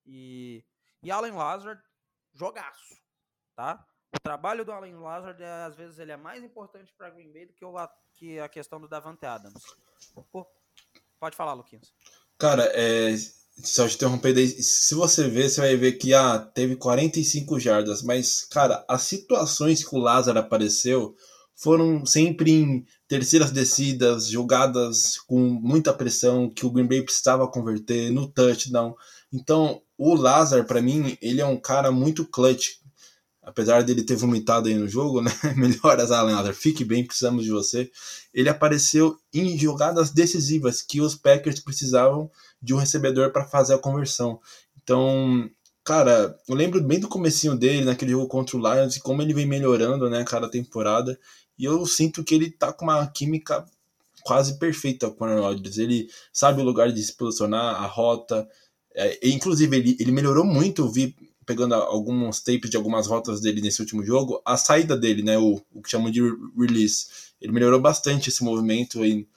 E, e Allen Lazard, jogaço, tá? O trabalho do Allen Lazard, é, às vezes, ele é mais importante para Green Bay do que, o, que a questão do Davante Adams. Pô, pode falar, Luquinhas. Cara, é, só te interromper, se você ver, você vai ver que ah, teve 45 jardas, mas, cara, as situações que o Lázaro apareceu foram sempre em terceiras descidas, jogadas com muita pressão que o Green Bay precisava converter no touchdown. Então, o Lazar, para mim, ele é um cara muito clutch. Apesar dele ter vomitado aí no jogo, né? Melhoras, Alan Lazar. Fique bem, precisamos de você. Ele apareceu em jogadas decisivas que os Packers precisavam de um recebedor para fazer a conversão. Então, cara, eu lembro bem do comecinho dele naquele jogo contra o Lions e como ele vem melhorando, né, cada temporada. E eu sinto que ele tá com uma química quase perfeita com o Aaron Rodgers. Ele sabe o lugar de se posicionar, a rota. É, inclusive, ele, ele melhorou muito, vi pegando alguns tapes de algumas rotas dele nesse último jogo, a saída dele, né, o, o que chamam de release. Ele melhorou bastante esse movimento aí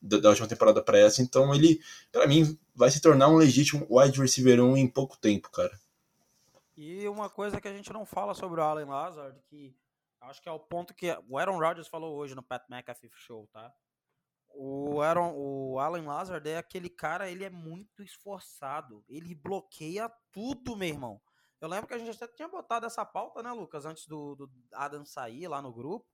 da, da última temporada para essa, então ele, para mim, vai se tornar um legítimo wide receiver 1 em pouco tempo, cara. E uma coisa que a gente não fala sobre o Allen Lazard, que Acho que é o ponto que o Aaron Rodgers falou hoje no Pat McAfee Show, tá? O Aaron, o Alan Lazard é aquele cara, ele é muito esforçado. Ele bloqueia tudo, meu irmão. Eu lembro que a gente até tinha botado essa pauta, né, Lucas, antes do, do Adam sair lá no grupo,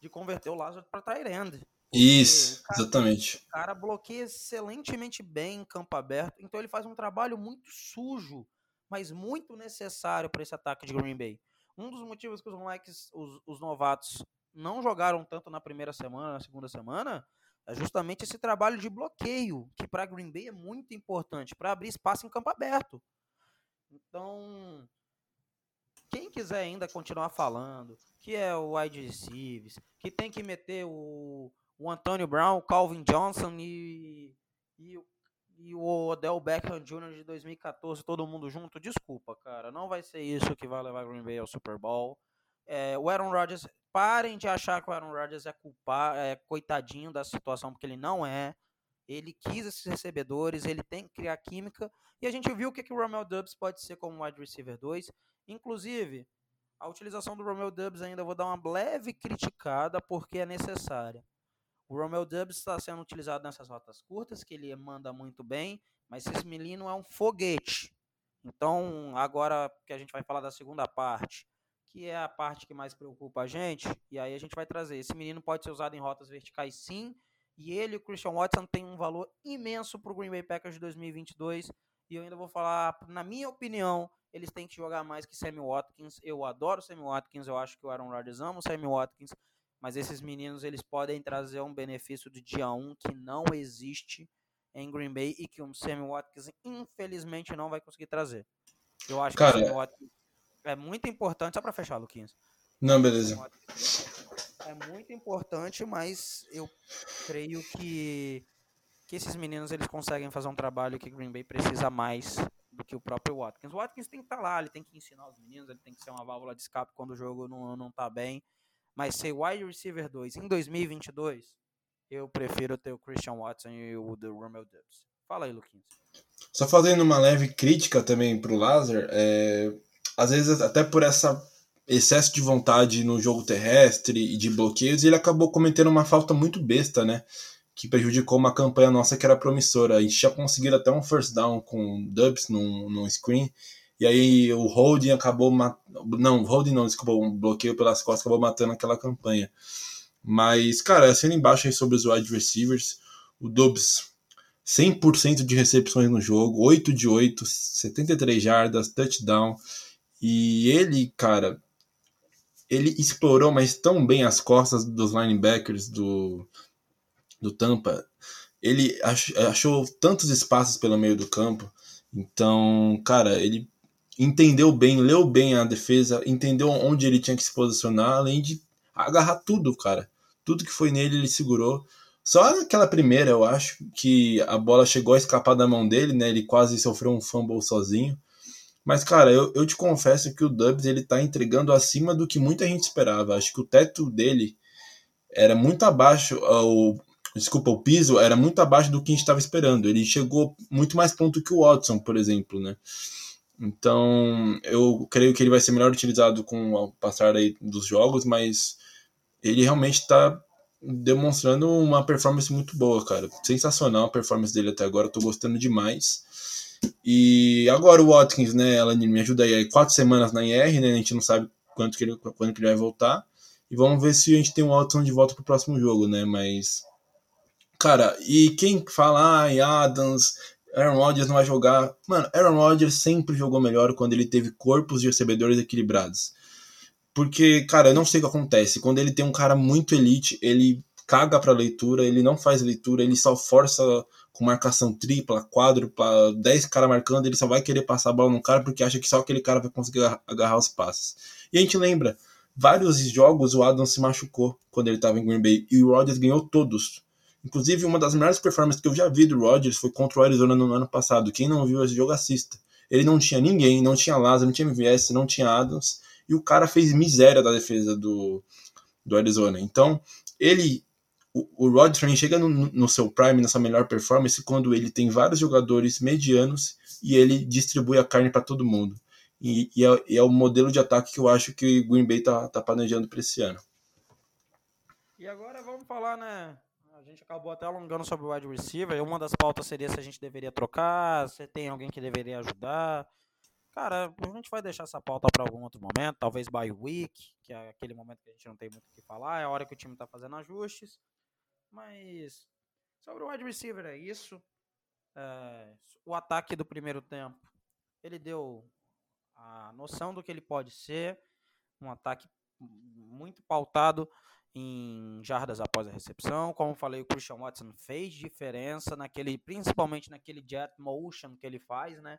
de converter o Lazard para Tyrande. Isso, cara, exatamente. O cara bloqueia excelentemente bem em campo aberto, então ele faz um trabalho muito sujo, mas muito necessário para esse ataque de Green Bay. Um dos motivos que os moleques, os, os novatos, não jogaram tanto na primeira semana, na segunda semana, é justamente esse trabalho de bloqueio, que para Green Bay é muito importante, para abrir espaço em campo aberto. Então, quem quiser ainda continuar falando que é o wide receivers, que tem que meter o, o Antonio Brown, o Calvin Johnson e, e o e o Odell Beckham Jr. de 2014, todo mundo junto, desculpa, cara, não vai ser isso que vai levar Green Bay ao Super Bowl. É, o Aaron Rodgers, parem de achar que o Aaron Rodgers é culpar, é coitadinho da situação, porque ele não é. Ele quis esses recebedores, ele tem que criar química, e a gente viu o que, que o Romeo Dubs pode ser como wide receiver 2. Inclusive, a utilização do Romeo Dubs ainda vou dar uma leve criticada, porque é necessária. O Romeo Dubs está sendo utilizado nessas rotas curtas, que ele manda muito bem, mas esse menino é um foguete. Então, agora que a gente vai falar da segunda parte, que é a parte que mais preocupa a gente, e aí a gente vai trazer. Esse menino pode ser usado em rotas verticais sim, e ele o Christian Watson têm um valor imenso para o Green Bay Packers de 2022. E eu ainda vou falar, na minha opinião, eles têm que jogar mais que Sammy Watkins. Eu adoro Sammy Watkins, eu acho que o Aaron Rodgers ama o Sammy Watkins, mas esses meninos eles podem trazer um benefício do dia 1 que não existe em Green Bay e que o Sammy Watkins infelizmente não vai conseguir trazer. Eu acho Cara, que o Sammy Watkins é muito importante, só para fechar, Luquinhas. Não, beleza. É muito importante, mas eu creio que que esses meninos eles conseguem fazer um trabalho que Green Bay precisa mais do que o próprio Watkins. O Watkins tem que estar tá lá, ele tem que ensinar os meninos, ele tem que ser uma válvula de escape quando o jogo não, não tá bem. Mas ser wide receiver 2 em 2022, eu prefiro ter o Christian Watson e o do Romeo Dubs. Fala aí, Luquinhos. Só fazendo uma leve crítica também pro Lazar, é, às vezes até por essa excesso de vontade no jogo terrestre e de bloqueios, ele acabou cometendo uma falta muito besta, né? Que prejudicou uma campanha nossa que era promissora. A gente tinha conseguido até um first down com Dubs num, num screen e aí o holding acabou matando. Não, holding não, desculpa, um bloqueio pelas costas acabou matando aquela campanha. Mas, cara, sendo embaixo aí sobre os wide receivers, o Dubs 100% de recepções no jogo, 8 de 8, 73 jardas, touchdown. E ele, cara, ele explorou mas tão bem as costas dos linebackers do, do Tampa. Ele achou tantos espaços pelo meio do campo. Então, cara, ele entendeu bem, leu bem a defesa, entendeu onde ele tinha que se posicionar, além de agarrar tudo, cara. Tudo que foi nele ele segurou. Só naquela primeira, eu acho, que a bola chegou a escapar da mão dele, né? Ele quase sofreu um fumble sozinho. Mas, cara, eu, eu te confesso que o Dubs ele tá entregando acima do que muita gente esperava. Acho que o teto dele era muito abaixo, o, desculpa, o piso era muito abaixo do que a gente estava esperando. Ele chegou muito mais ponto que o Watson, por exemplo, né? Então, eu creio que ele vai ser melhor utilizado com o passar aí dos jogos, mas ele realmente está demonstrando uma performance muito boa, cara. Sensacional a performance dele até agora, tô gostando demais. E agora o Watkins, né, ela me ajuda aí, quatro semanas na IR, né, a gente não sabe quanto que ele, quando que ele vai voltar. E vamos ver se a gente tem o Watson de volta pro próximo jogo, né, mas... Cara, e quem fala, ah, Adams, Aaron Rodgers não vai jogar... Mano, Aaron Rodgers sempre jogou melhor quando ele teve corpos de recebedores equilibrados. Porque, cara, eu não sei o que acontece. Quando ele tem um cara muito elite, ele caga pra leitura, ele não faz leitura, ele só força com marcação tripla, quádrupla, 10 caras marcando, ele só vai querer passar a bola no cara porque acha que só aquele cara vai conseguir agarrar os passes. E a gente lembra, vários jogos o Adam se machucou quando ele estava em Green Bay e o Rodgers ganhou todos. Inclusive, uma das melhores performances que eu já vi do Rodgers foi contra o Arizona no ano passado. Quem não viu esse jogo, assista. Ele não tinha ninguém, não tinha Lázaro, não tinha MVS, não tinha Adams, e o cara fez miséria da defesa do, do Arizona. Então, ele o, o Rodgers chega no, no, seu prime, na sua melhor performance, quando ele tem vários jogadores medianos e ele distribui a carne para todo mundo. E, e, é, e, é, o modelo de ataque que eu acho que o Green Bay tá, tá planejando para esse ano. E agora vamos falar, né? A gente acabou até alongando sobre o wide receiver. Uma das pautas seria se a gente deveria trocar, se tem alguém que deveria ajudar. Cara, a gente vai deixar essa pauta para algum outro momento, talvez by week, que é aquele momento que a gente não tem muito o que falar, é a hora que o time está fazendo ajustes. Mas sobre o wide receiver é isso. É, o ataque do primeiro tempo, ele deu a noção do que ele pode ser. Um ataque muito pautado em jardas após a recepção. Como falei, o Christian Watson fez diferença naquele, principalmente naquele jet motion que ele faz, né?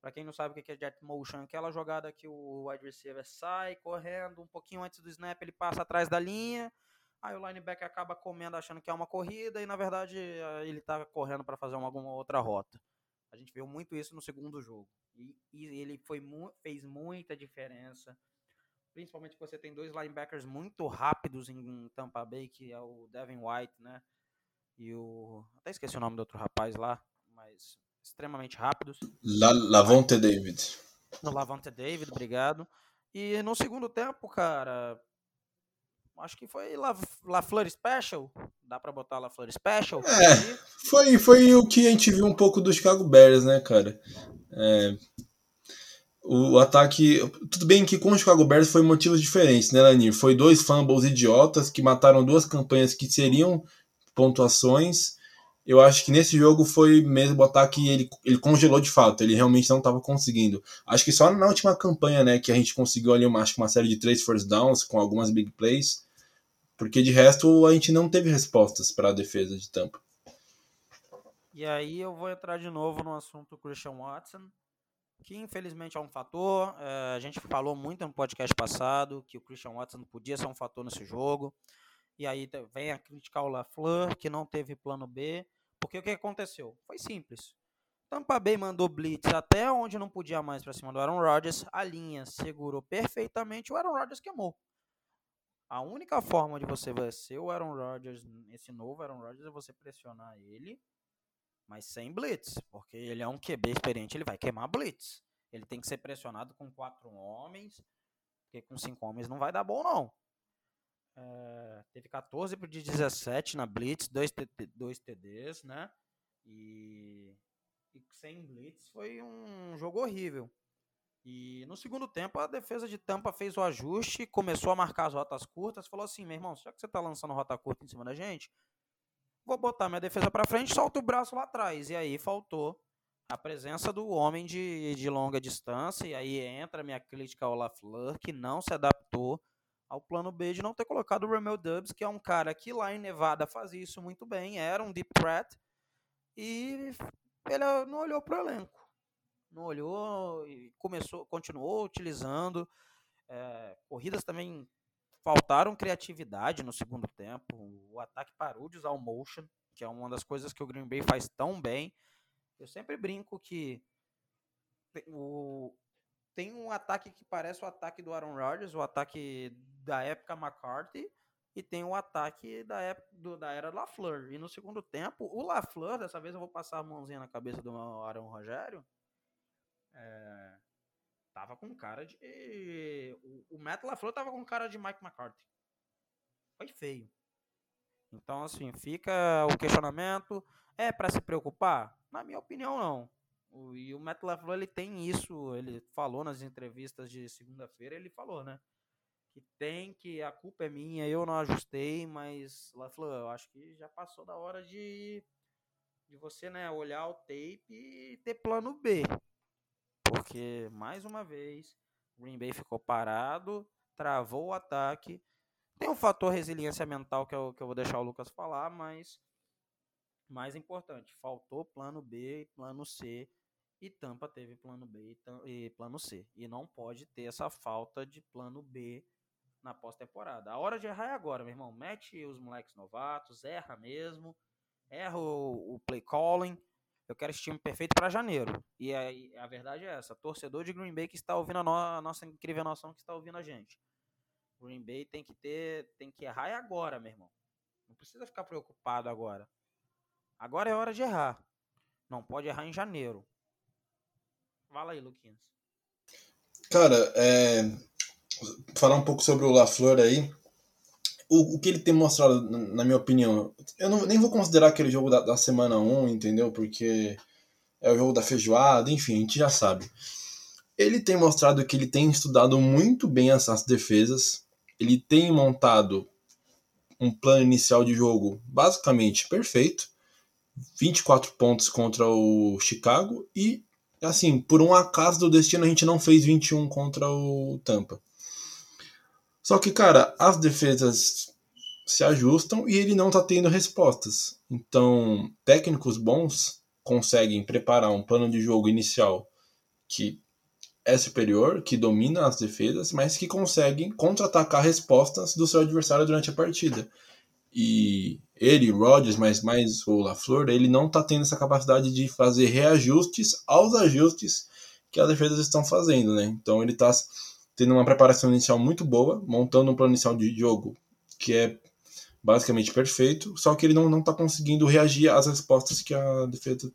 Para quem não sabe o que é jet motion, aquela jogada que o wide receiver sai correndo um pouquinho antes do snap, ele passa atrás da linha, Aí o linebacker acaba comendo achando que é uma corrida e na verdade eh, ele está correndo para fazer uma, alguma outra rota. A gente viu muito isso no segundo jogo. E, e ele foi mu fez muita diferença. Principalmente que você tem dois linebackers muito rápidos em Tampa Bay, que é o Devin White, né? E o. Até esqueci o nome do outro rapaz lá, mas extremamente rápidos. La Lavonte David. No Lavonte David, obrigado. E no segundo tempo, cara, acho que foi La, La Fleur Special. Dá para botar La Fleur Special? É, foi, foi o que a gente viu um pouco do Chicago Bears, né, cara? É, o ataque. Tudo bem que com o Chicago Bears foi motivos diferentes, né, Lanir? Foi dois fumbles idiotas que mataram duas campanhas que seriam pontuações. Eu acho que nesse jogo foi mesmo o ataque ele, ele congelou de fato, ele realmente não estava conseguindo. Acho que só na última campanha, né, que a gente conseguiu ali uma, acho que uma série de três first downs com algumas big plays. Porque de resto a gente não teve respostas para a defesa de Tampa. E aí eu vou entrar de novo no assunto Christian Watson, que infelizmente é um fator. É, a gente falou muito no podcast passado que o Christian Watson podia ser um fator nesse jogo. E aí vem a criticar o LaFleur, que não teve plano B. Porque o que aconteceu? Foi simples. Tampa Bay mandou blitz até onde não podia mais para cima do Aaron Rodgers. A linha segurou perfeitamente. O Aaron Rodgers queimou. A única forma de você vencer o Aaron Rodgers, esse novo Aaron Rodgers, é você pressionar ele, mas sem blitz, porque ele é um QB experiente, ele vai queimar blitz. Ele tem que ser pressionado com quatro homens, porque com cinco homens não vai dar bom, não. É, teve 14 de 17 na blitz, dois, dois TDs, né? E, e sem blitz foi um jogo horrível. E no segundo tempo, a defesa de Tampa fez o ajuste, começou a marcar as rotas curtas, falou assim: meu irmão, já que você tá lançando rota curta em cima da gente, vou botar minha defesa para frente, solto o braço lá atrás. E aí faltou a presença do homem de, de longa distância. E aí entra a minha crítica ao LaFleur, que não se adaptou ao plano B de não ter colocado o Romeo Dubs, que é um cara que lá em Nevada fazia isso muito bem, era um deep threat, e ele não olhou para o elenco. Não olhou e começou, continuou utilizando. É, corridas também faltaram criatividade no segundo tempo. O ataque parou de usar o motion, que é uma das coisas que o Green Bay faz tão bem. Eu sempre brinco que o, tem um ataque que parece o ataque do Aaron Rodgers, o ataque da época McCarthy, e tem o ataque da época do, da era LaFleur. E no segundo tempo, o LaFleur, dessa vez eu vou passar a mãozinha na cabeça do Aaron Rogério, é, tava com cara de. O, o Matt LaFleur tava com cara de Mike McCarthy. Foi feio. Então, assim, fica o questionamento. É para se preocupar? Na minha opinião, não. O, e o Matt LaFleur, ele tem isso. Ele falou nas entrevistas de segunda-feira, ele falou, né? Que tem que a culpa é minha, eu não ajustei, mas LaFleur, eu acho que já passou da hora de, de você, né, olhar o tape e ter plano B. Porque, mais uma vez, Green Bay ficou parado, travou o ataque. Tem um fator resiliência mental que eu, que eu vou deixar o Lucas falar, mas mais importante, faltou plano B plano C. E Tampa teve plano B e, plano C. E não pode ter essa falta de plano B na pós-temporada. A hora de errar é agora, meu irmão. Mete os moleques novatos, erra mesmo, erra o, o play calling, eu quero esse time perfeito para janeiro. E a, a, verdade é essa: torcedor de Green Bay que está ouvindo a, no, a nossa incrível noção que está ouvindo a gente. Green Bay tem que ter, tem que errar e agora, meu irmão. Não precisa ficar preocupado agora. Agora é hora de errar. Não pode errar em janeiro. Fala aí, Luquinhas. Cara, é... falar um pouco sobre o LaFleur aí o, o que ele tem mostrado, na minha opinião, eu não, nem vou considerar aquele jogo da, da semana 1, entendeu? Porque é o jogo da feijoada, enfim, a gente já sabe. Ele tem mostrado que ele tem estudado muito bem essas defesas, ele tem montado um plano inicial de jogo basicamente perfeito, 24 pontos contra o Chicago e assim, por um acaso do destino a gente não fez 21 contra o Tampa. Só que, cara, as defesas se ajustam e ele não tá tendo respostas. Então, técnicos bons conseguem preparar um plano de jogo inicial que é superior, que domina as defesas, mas que conseguem contra-atacar respostas do seu adversário durante a partida. E ele, Rodgers, mas mais o LaFleur, ele não está tendo essa capacidade de fazer reajustes aos ajustes que as defesas estão fazendo, né? Então ele está tendo uma preparação inicial muito boa, montando um plano inicial de jogo que é basicamente perfeito, só que ele não está conseguindo reagir às respostas que a defesa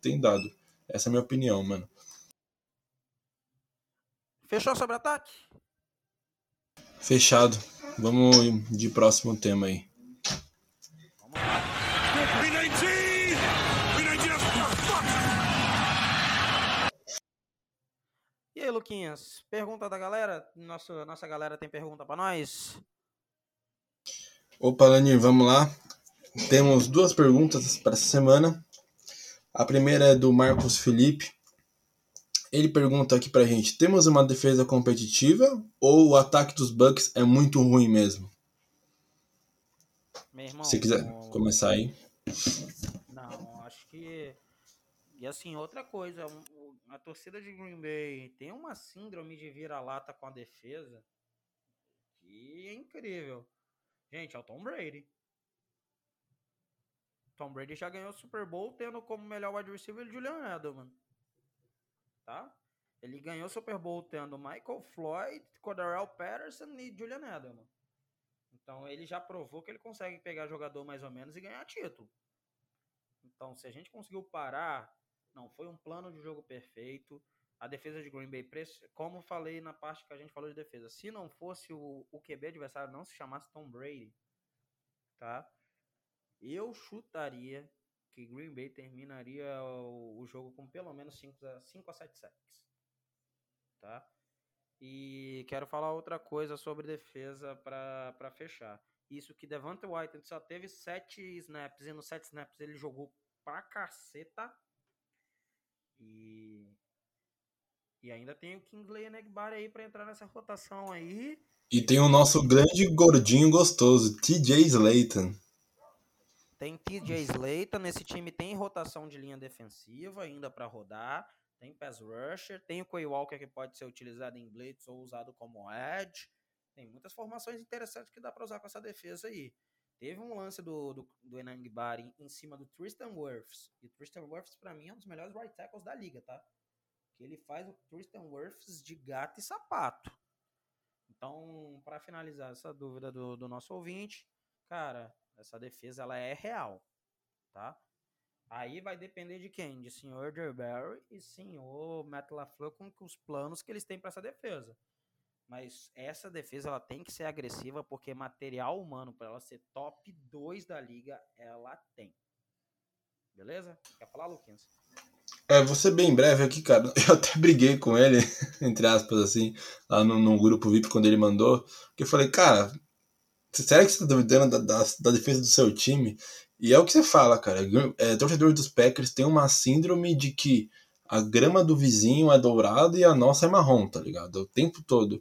tem dado. Essa é a minha opinião, mano. Fechou sobre ataque? Fechado. Vamos de próximo tema aí. Aí, Luquinhas, pergunta da galera? Nossa, nossa galera tem pergunta para nós? Opa, Lanir, vamos lá. Temos duas perguntas para essa semana. A primeira é do Marcos Felipe. Ele pergunta aqui pra gente: temos uma defesa competitiva ou o ataque dos Bucks é muito ruim mesmo? Irmão, Se quiser começar aí. E assim, outra coisa, a torcida de Green Bay tem uma síndrome de vira-lata com a defesa que é incrível. Gente, é o Tom Brady. Tom Brady já ganhou o Super Bowl tendo como melhor wide receiver o Julian Edelman. Tá? Ele ganhou o Super Bowl tendo Michael Floyd, Codarrell Patterson e Julian Edelman. Então ele já provou que ele consegue pegar jogador mais ou menos e ganhar título. Então, se a gente conseguiu parar não, foi um plano de jogo perfeito. A defesa de Green Bay, como falei na parte que a gente falou de defesa, se não fosse o, o QB adversário, não se chamasse Tom Brady, tá? Eu chutaria que Green Bay terminaria o, o jogo com pelo menos 5 a, 5 a 7 sacks, tá? E quero falar outra coisa sobre defesa para fechar. Isso que Devante White só teve sete snaps e nos sete snaps ele jogou pra caceta. E e ainda tem o Kingsley Enegbar aí para entrar nessa rotação aí. E tem o nosso grande gordinho gostoso, TJ Slayton. Tem TJ Slayton, nesse time tem rotação de linha defensiva ainda para rodar. Tem pass rusher, tem o Quay Walker que pode ser utilizado em blitz ou usado como edge. Tem muitas formações interessantes que dá para usar com essa defesa aí. Teve um lance do, do, do Enangbar em, em cima do Tristan Wirfs. E o Tristan Wirfs, para mim, é um dos melhores right tackles da liga, tá? que ele faz o Tristan Wirfs de gato e sapato. Então, para finalizar essa dúvida do, do nosso ouvinte, cara, essa defesa ela é real, tá? Aí vai depender de quem? De senhor Derberry e senhor Matt LaFleur com os planos que eles têm para essa defesa. Mas essa defesa ela tem que ser agressiva porque material humano para ela ser top 2 da liga, ela tem. Beleza? Quer falar, Luquinhas? É, vou ser bem breve aqui, cara. Eu até briguei com ele, entre aspas, assim, lá no, no grupo VIP quando ele mandou. Porque eu falei, cara, será que você tá duvidando da, da, da, defesa do seu time? E é o que você fala, cara. É, torcedor dos Packers tem uma síndrome de que a grama do vizinho é dourada e a nossa é marrom, tá ligado? O tempo todo.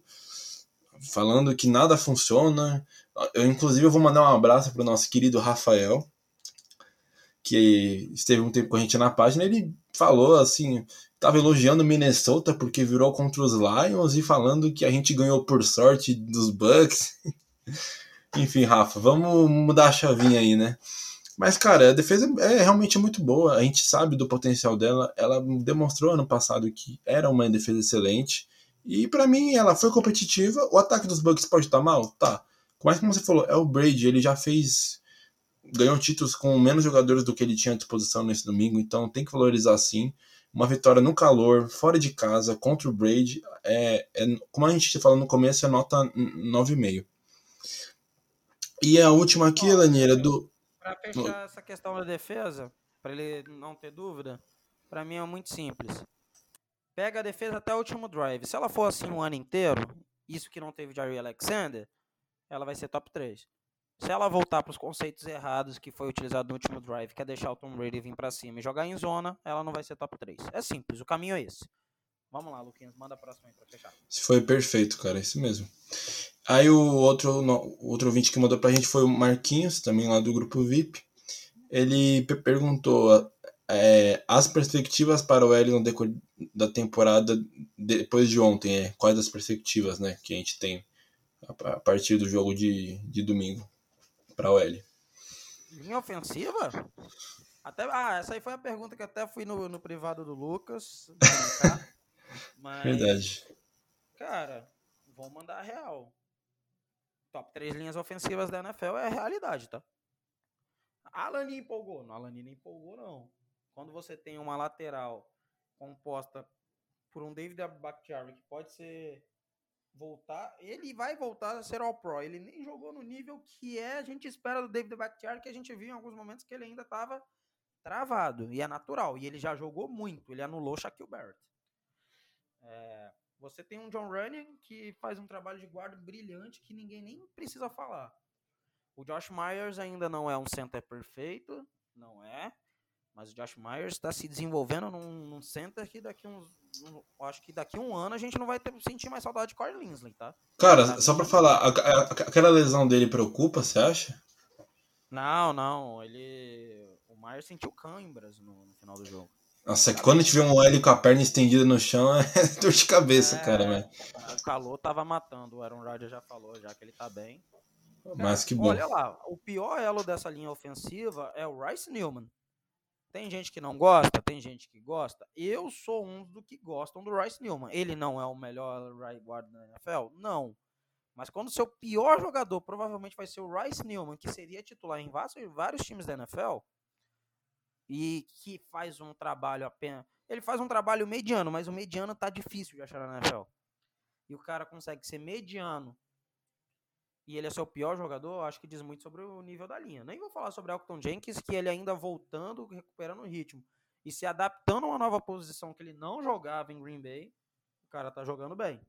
Falando que nada funciona. Eu, inclusive, eu vou mandar um abraço pro nosso querido Rafael, que esteve um tempo com a gente na página, ele falou assim, estava elogiando Minnesota porque virou contra os Lions e falando que a gente ganhou por sorte dos Bucks. Enfim, Rafa, vamos mudar a chavinha aí, né? Mas, cara, a defesa é realmente muito boa. A gente sabe do potencial dela. Ela demonstrou ano passado que era uma defesa excelente. E para mim, ela foi competitiva. O ataque dos Bucks pode estar mal? Tá. Mas, como você falou, é o Brady. Ele já fez ganhou títulos com menos jogadores do que ele tinha à disposição nesse domingo, então tem que valorizar sim. Uma vitória no calor, fora de casa, contra o Braid, é, é, como a gente falou no começo, é nota 9,5. E a última aqui, Laneira, do. Para fechar essa questão da defesa, para ele não ter dúvida, para mim é muito simples. Pega a defesa até o último drive. Se ela for assim um ano inteiro, isso que não teve Jerry Alexander, ela vai ser top 3. Se ela voltar para os conceitos errados que foi utilizado no último drive, que é deixar o Tom Brady vir para cima e jogar em zona, ela não vai ser top 3. É simples, o caminho é esse. Vamos lá, Luquinhas, manda a próxima aí para fechar. Foi perfeito, cara, isso mesmo. Aí o outro, no, outro ouvinte que mandou para a gente foi o Marquinhos, também lá do grupo VIP. Ele perguntou é, as perspectivas para o L no decorrer da temporada depois de ontem, é, quais as perspectivas né, que a gente tem a partir do jogo de, de domingo para o L. Linha ofensiva? Até, ah, essa aí foi a pergunta que até fui no, no privado do Lucas. Mas, Verdade. Cara, vou mandar a real. Top 3 linhas ofensivas da NFL é a realidade, tá? Alani empolgou. Não, Alani não empolgou, não. Quando você tem uma lateral composta por um David Bakhtiari que pode ser voltar, ele vai voltar a ser All-Pro. Ele nem jogou no nível que é a gente espera do David Bakhtiari, que a gente viu em alguns momentos que ele ainda estava travado, e é natural. E ele já jogou muito, ele anulou Shaquille Barrett. É, você tem um John Running que faz um trabalho de guarda brilhante que ninguém nem precisa falar. O Josh Myers ainda não é um center perfeito, não é. Mas o Josh Myers está se desenvolvendo num, num, center que daqui uns. Um, acho que daqui um ano a gente não vai ter, sentir mais saudade de Corey Linsley, tá? Cara, tá só pra falar, a, a, aquela lesão dele preocupa, você acha? Não, não. Ele. O Myers sentiu câimbras no, no final do jogo. Nossa, é que quando tiver um L com a perna estendida no chão é dor de cabeça, é, cara, velho. O calor tava matando, o Aaron Rodgers já falou, já que ele tá bem. Mas que bom. Olha lá, o pior elo dessa linha ofensiva é o Rice Newman. Tem gente que não gosta, tem gente que gosta. Eu sou um dos que gostam do Rice Newman. Ele não é o melhor right guard da NFL? Não. Mas quando o seu pior jogador provavelmente vai ser o Rice Newman, que seria titular em vários, vários times da NFL, e que faz um trabalho apenas. Ele faz um trabalho mediano, mas o mediano tá difícil de achar na NFL. E o cara consegue ser mediano e ele é seu pior jogador, acho que diz muito sobre o nível da linha. Nem vou falar sobre Alton Jenkins, que ele ainda voltando, recuperando o ritmo e se adaptando a uma nova posição que ele não jogava em Green Bay, o cara tá jogando bem.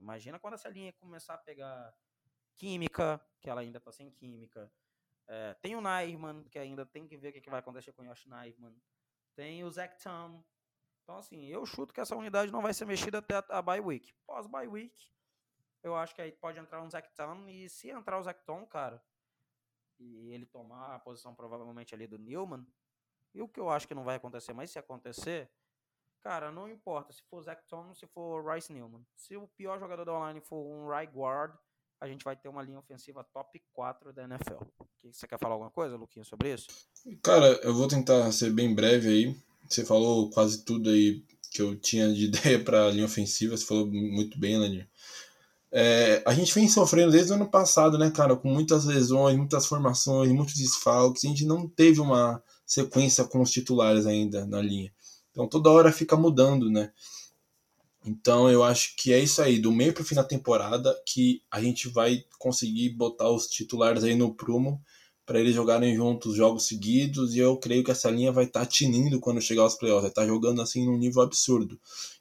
Imagina quando essa linha começar a pegar Química, que ela ainda tá sem química. É, tem o Nairman, que ainda tem que ver o que, que vai acontecer com o Yoshi Nairman. Tem o Zach Tom. Então, assim, eu chuto que essa unidade não vai ser mexida até a, a bye week. Pós bye week, eu acho que aí pode entrar um Zach Tom. E se entrar o Zach Tom, cara, e ele tomar a posição provavelmente ali do Newman, e o que eu acho que não vai acontecer, mas se acontecer, cara, não importa se for Zach Tom, se for Rice Newman. Se o pior jogador da online for um right guard, a gente vai ter uma linha ofensiva top 4 da NFL. Você quer falar alguma coisa, Luquinha, sobre isso? Cara, eu vou tentar ser bem breve aí. Você falou quase tudo aí que eu tinha de ideia para a linha ofensiva. Você falou muito bem, Lanir. É, a gente vem sofrendo desde o ano passado, né, cara, com muitas lesões, muitas formações, muitos desfalques. A gente não teve uma sequência com os titulares ainda na linha. Então toda hora fica mudando, né? Então eu acho que é isso aí, do meio para o fim da temporada, que a gente vai conseguir botar os titulares aí no prumo para eles jogarem juntos jogos seguidos e eu creio que essa linha vai estar tá tinindo quando chegar aos playoffs, vai estar tá jogando assim num nível absurdo.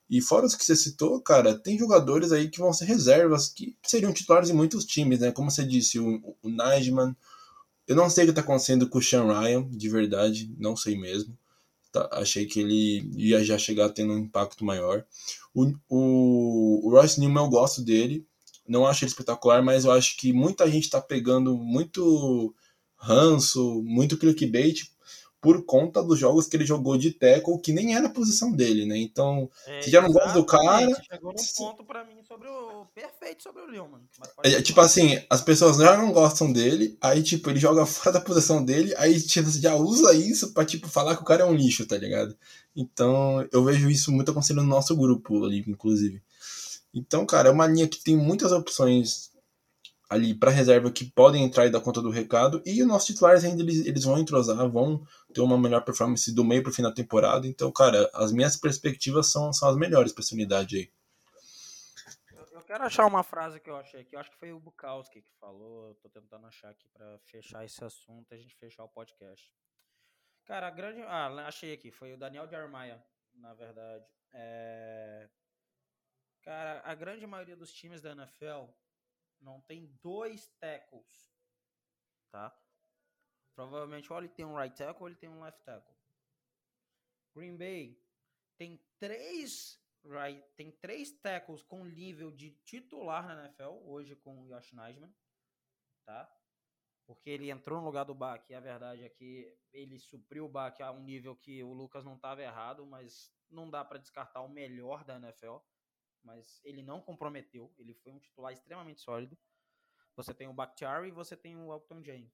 E fora os que você citou, cara, tem jogadores aí que vão ser reservas que seriam titulares em muitos times, né? Como você disse, o, o Najman, eu não sei o que está acontecendo com o Sean Ryan, de verdade, não sei mesmo. Tá, achei que ele ia já chegar tendo um impacto maior. O, o, o Royce Newman eu gosto dele, não acho ele espetacular, mas eu acho que muita gente está pegando muito ranço, muito clickbait por conta dos jogos que ele jogou de tackle, que nem era a posição dele, né? Então, é, se já não gosta do cara. Chegou num ponto pra mim sobre o. Perfeito sobre o Lehman. É, tipo assim, as pessoas já não gostam dele, aí, tipo, ele joga fora da posição dele, aí tipo, já usa isso pra, tipo, falar que o cara é um lixo, tá ligado? Então, eu vejo isso muito acontecendo no nosso grupo ali, inclusive. Então, cara, é uma linha que tem muitas opções ali para reserva que podem entrar e dar conta do recado. E os nossos titulares ainda eles, eles vão entrosar, vão ter uma melhor performance do meio para o fim da temporada. Então, cara, as minhas perspectivas são, são as melhores para essa unidade aí. Eu quero achar uma frase que eu achei aqui. Eu acho que foi o Bukowski que falou. Tô tentando achar aqui para fechar esse assunto e a gente fechar o podcast. Cara, a grande. Ah, achei aqui. Foi o Daniel Jeremiah, na verdade. É... Cara, a grande maioria dos times da NFL não tem dois tackles, tá? Provavelmente ou ele tem um right tackle ou ele tem um left tackle. Green Bay tem três right, tem três tackles com nível de titular na NFL hoje com o Josh Nijman, tá? Porque ele entrou no lugar do Bach e a verdade é que ele supriu o Bach a um nível que o Lucas não estava errado, mas não dá para descartar o melhor da NFL mas ele não comprometeu. Ele foi um titular extremamente sólido. Você tem o Bakhtiari e você tem o Elton James.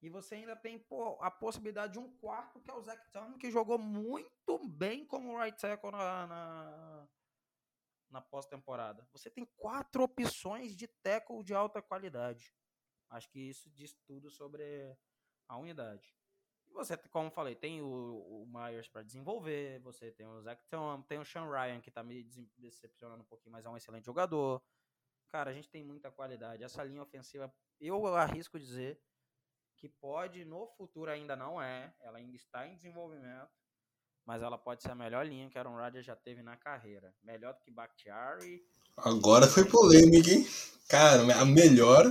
E você ainda tem pô, a possibilidade de um quarto, que é o Zach Tom, que jogou muito bem como right tackle na, na, na pós-temporada. Você tem quatro opções de tackle de alta qualidade. Acho que isso diz tudo sobre a unidade você, como falei, tem o, o Myers para desenvolver, você tem o Zach Tom, tem o Sean Ryan, que tá me decepcionando um pouquinho, mas é um excelente jogador. Cara, a gente tem muita qualidade. Essa linha ofensiva, eu arrisco dizer que pode, no futuro ainda não é, ela ainda está em desenvolvimento, mas ela pode ser a melhor linha que Aaron Rodgers já teve na carreira. Melhor do que Bakhtiari. Agora foi polêmica, hein? Cara, a melhor.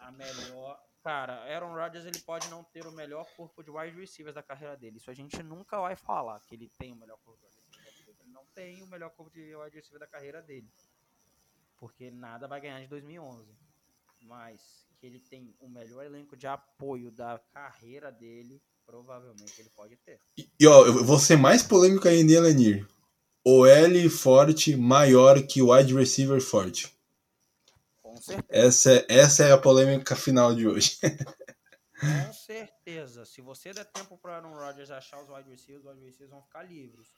A melhor Cara, Aaron Rodgers ele pode não ter o melhor corpo de wide receivers da carreira dele. Isso a gente nunca vai falar que ele tem o melhor corpo de wide receiver. Ele não tem o melhor corpo de wide receiver da carreira dele. Porque nada vai ganhar de 2011. Mas que ele tem o melhor elenco de apoio da carreira dele, provavelmente ele pode ter. E, ó, eu vou ser mais polêmico ainda, Elenir. O L forte maior que o wide receiver forte. Com certeza. Essa, é, essa é a polêmica final de hoje. Com certeza. Se você der tempo para Aaron Rodgers achar os wide receivers, os wide receivers vão ficar livres.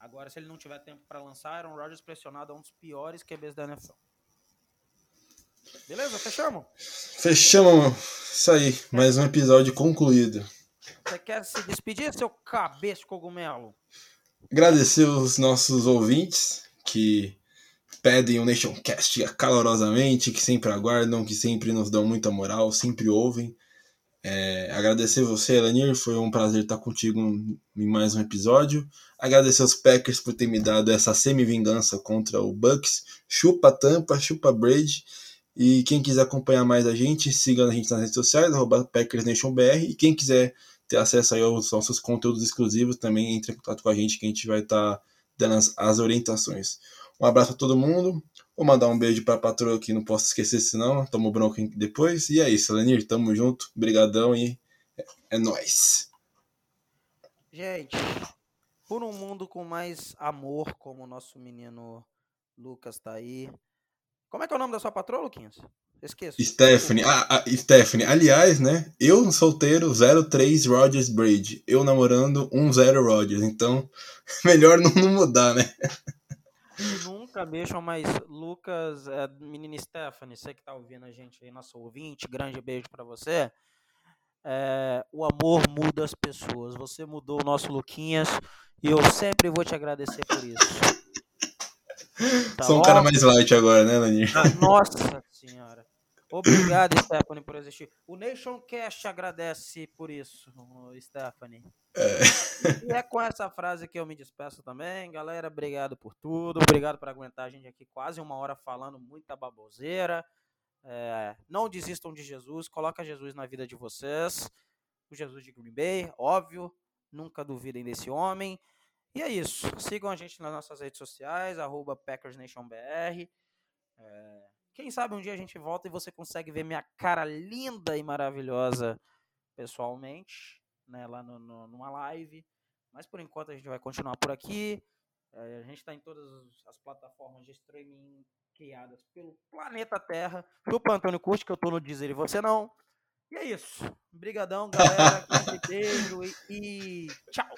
Agora, se ele não tiver tempo para lançar, Aaron Rodgers pressionado é um dos piores QBs da NFL. Beleza? Fechamos? Fechamos. Isso aí. Mais um episódio concluído. Você quer se despedir, seu cabeça cogumelo? Agradecer os nossos ouvintes que pedem o Nationcast calorosamente, que sempre aguardam, que sempre nos dão muita moral, sempre ouvem. É, agradecer você, Elanir, foi um prazer estar contigo em mais um episódio. Agradecer aos Packers por ter me dado essa semi-vingança contra o Bucks. Chupa Tampa, chupa Braid. E quem quiser acompanhar mais a gente, siga a gente nas redes sociais, PackersNationBR. E quem quiser ter acesso aí aos nossos conteúdos exclusivos, também entre em contato com a gente que a gente vai estar dando as, as, orientações. Um abraço a todo mundo. Vou mandar um beijo para a patroa que não posso esquecer, senão tomo bronca depois. E é isso, Lenir, tamo junto. Brigadão e é, é nóis. Gente, por um mundo com mais amor, como o nosso menino Lucas tá aí. Como é que é o nome da sua patroa, Luquinhas? Esqueço. Stephanie. Ah, ah, Stephanie. Aliás, né? Eu solteiro 03 Rogers Braid. Eu namorando 10 Rogers. Então, melhor não, não mudar, né? Nunca mexam mais. Lucas, é, menina Stephanie, você que tá ouvindo a gente aí, nosso ouvinte, grande beijo para você. É, o amor muda as pessoas. Você mudou o nosso Luquinhas e eu sempre vou te agradecer por isso. Tá Sou um cara mais light agora, né, Lanir? Ah, nossa. Obrigado, Stephanie, por existir. O Nation Cast agradece por isso, Stephanie. É. E é com essa frase que eu me despeço também. Galera, obrigado por tudo. Obrigado por aguentar a gente aqui quase uma hora falando muita baboseira. É, não desistam de Jesus. Coloca Jesus na vida de vocês. O Jesus de Green Bay, óbvio. Nunca duvidem desse homem. E é isso. Sigam a gente nas nossas redes sociais, arroba PackersNationBR. É, quem sabe um dia a gente volta e você consegue ver minha cara linda e maravilhosa pessoalmente, né, lá no, no, numa live. Mas por enquanto a gente vai continuar por aqui. É, a gente está em todas as plataformas de streaming criadas pelo planeta Terra. Chupa Antônio Curte, que eu tô no Deezer e você não. E é isso. Obrigadão, galera. beijo e, e tchau.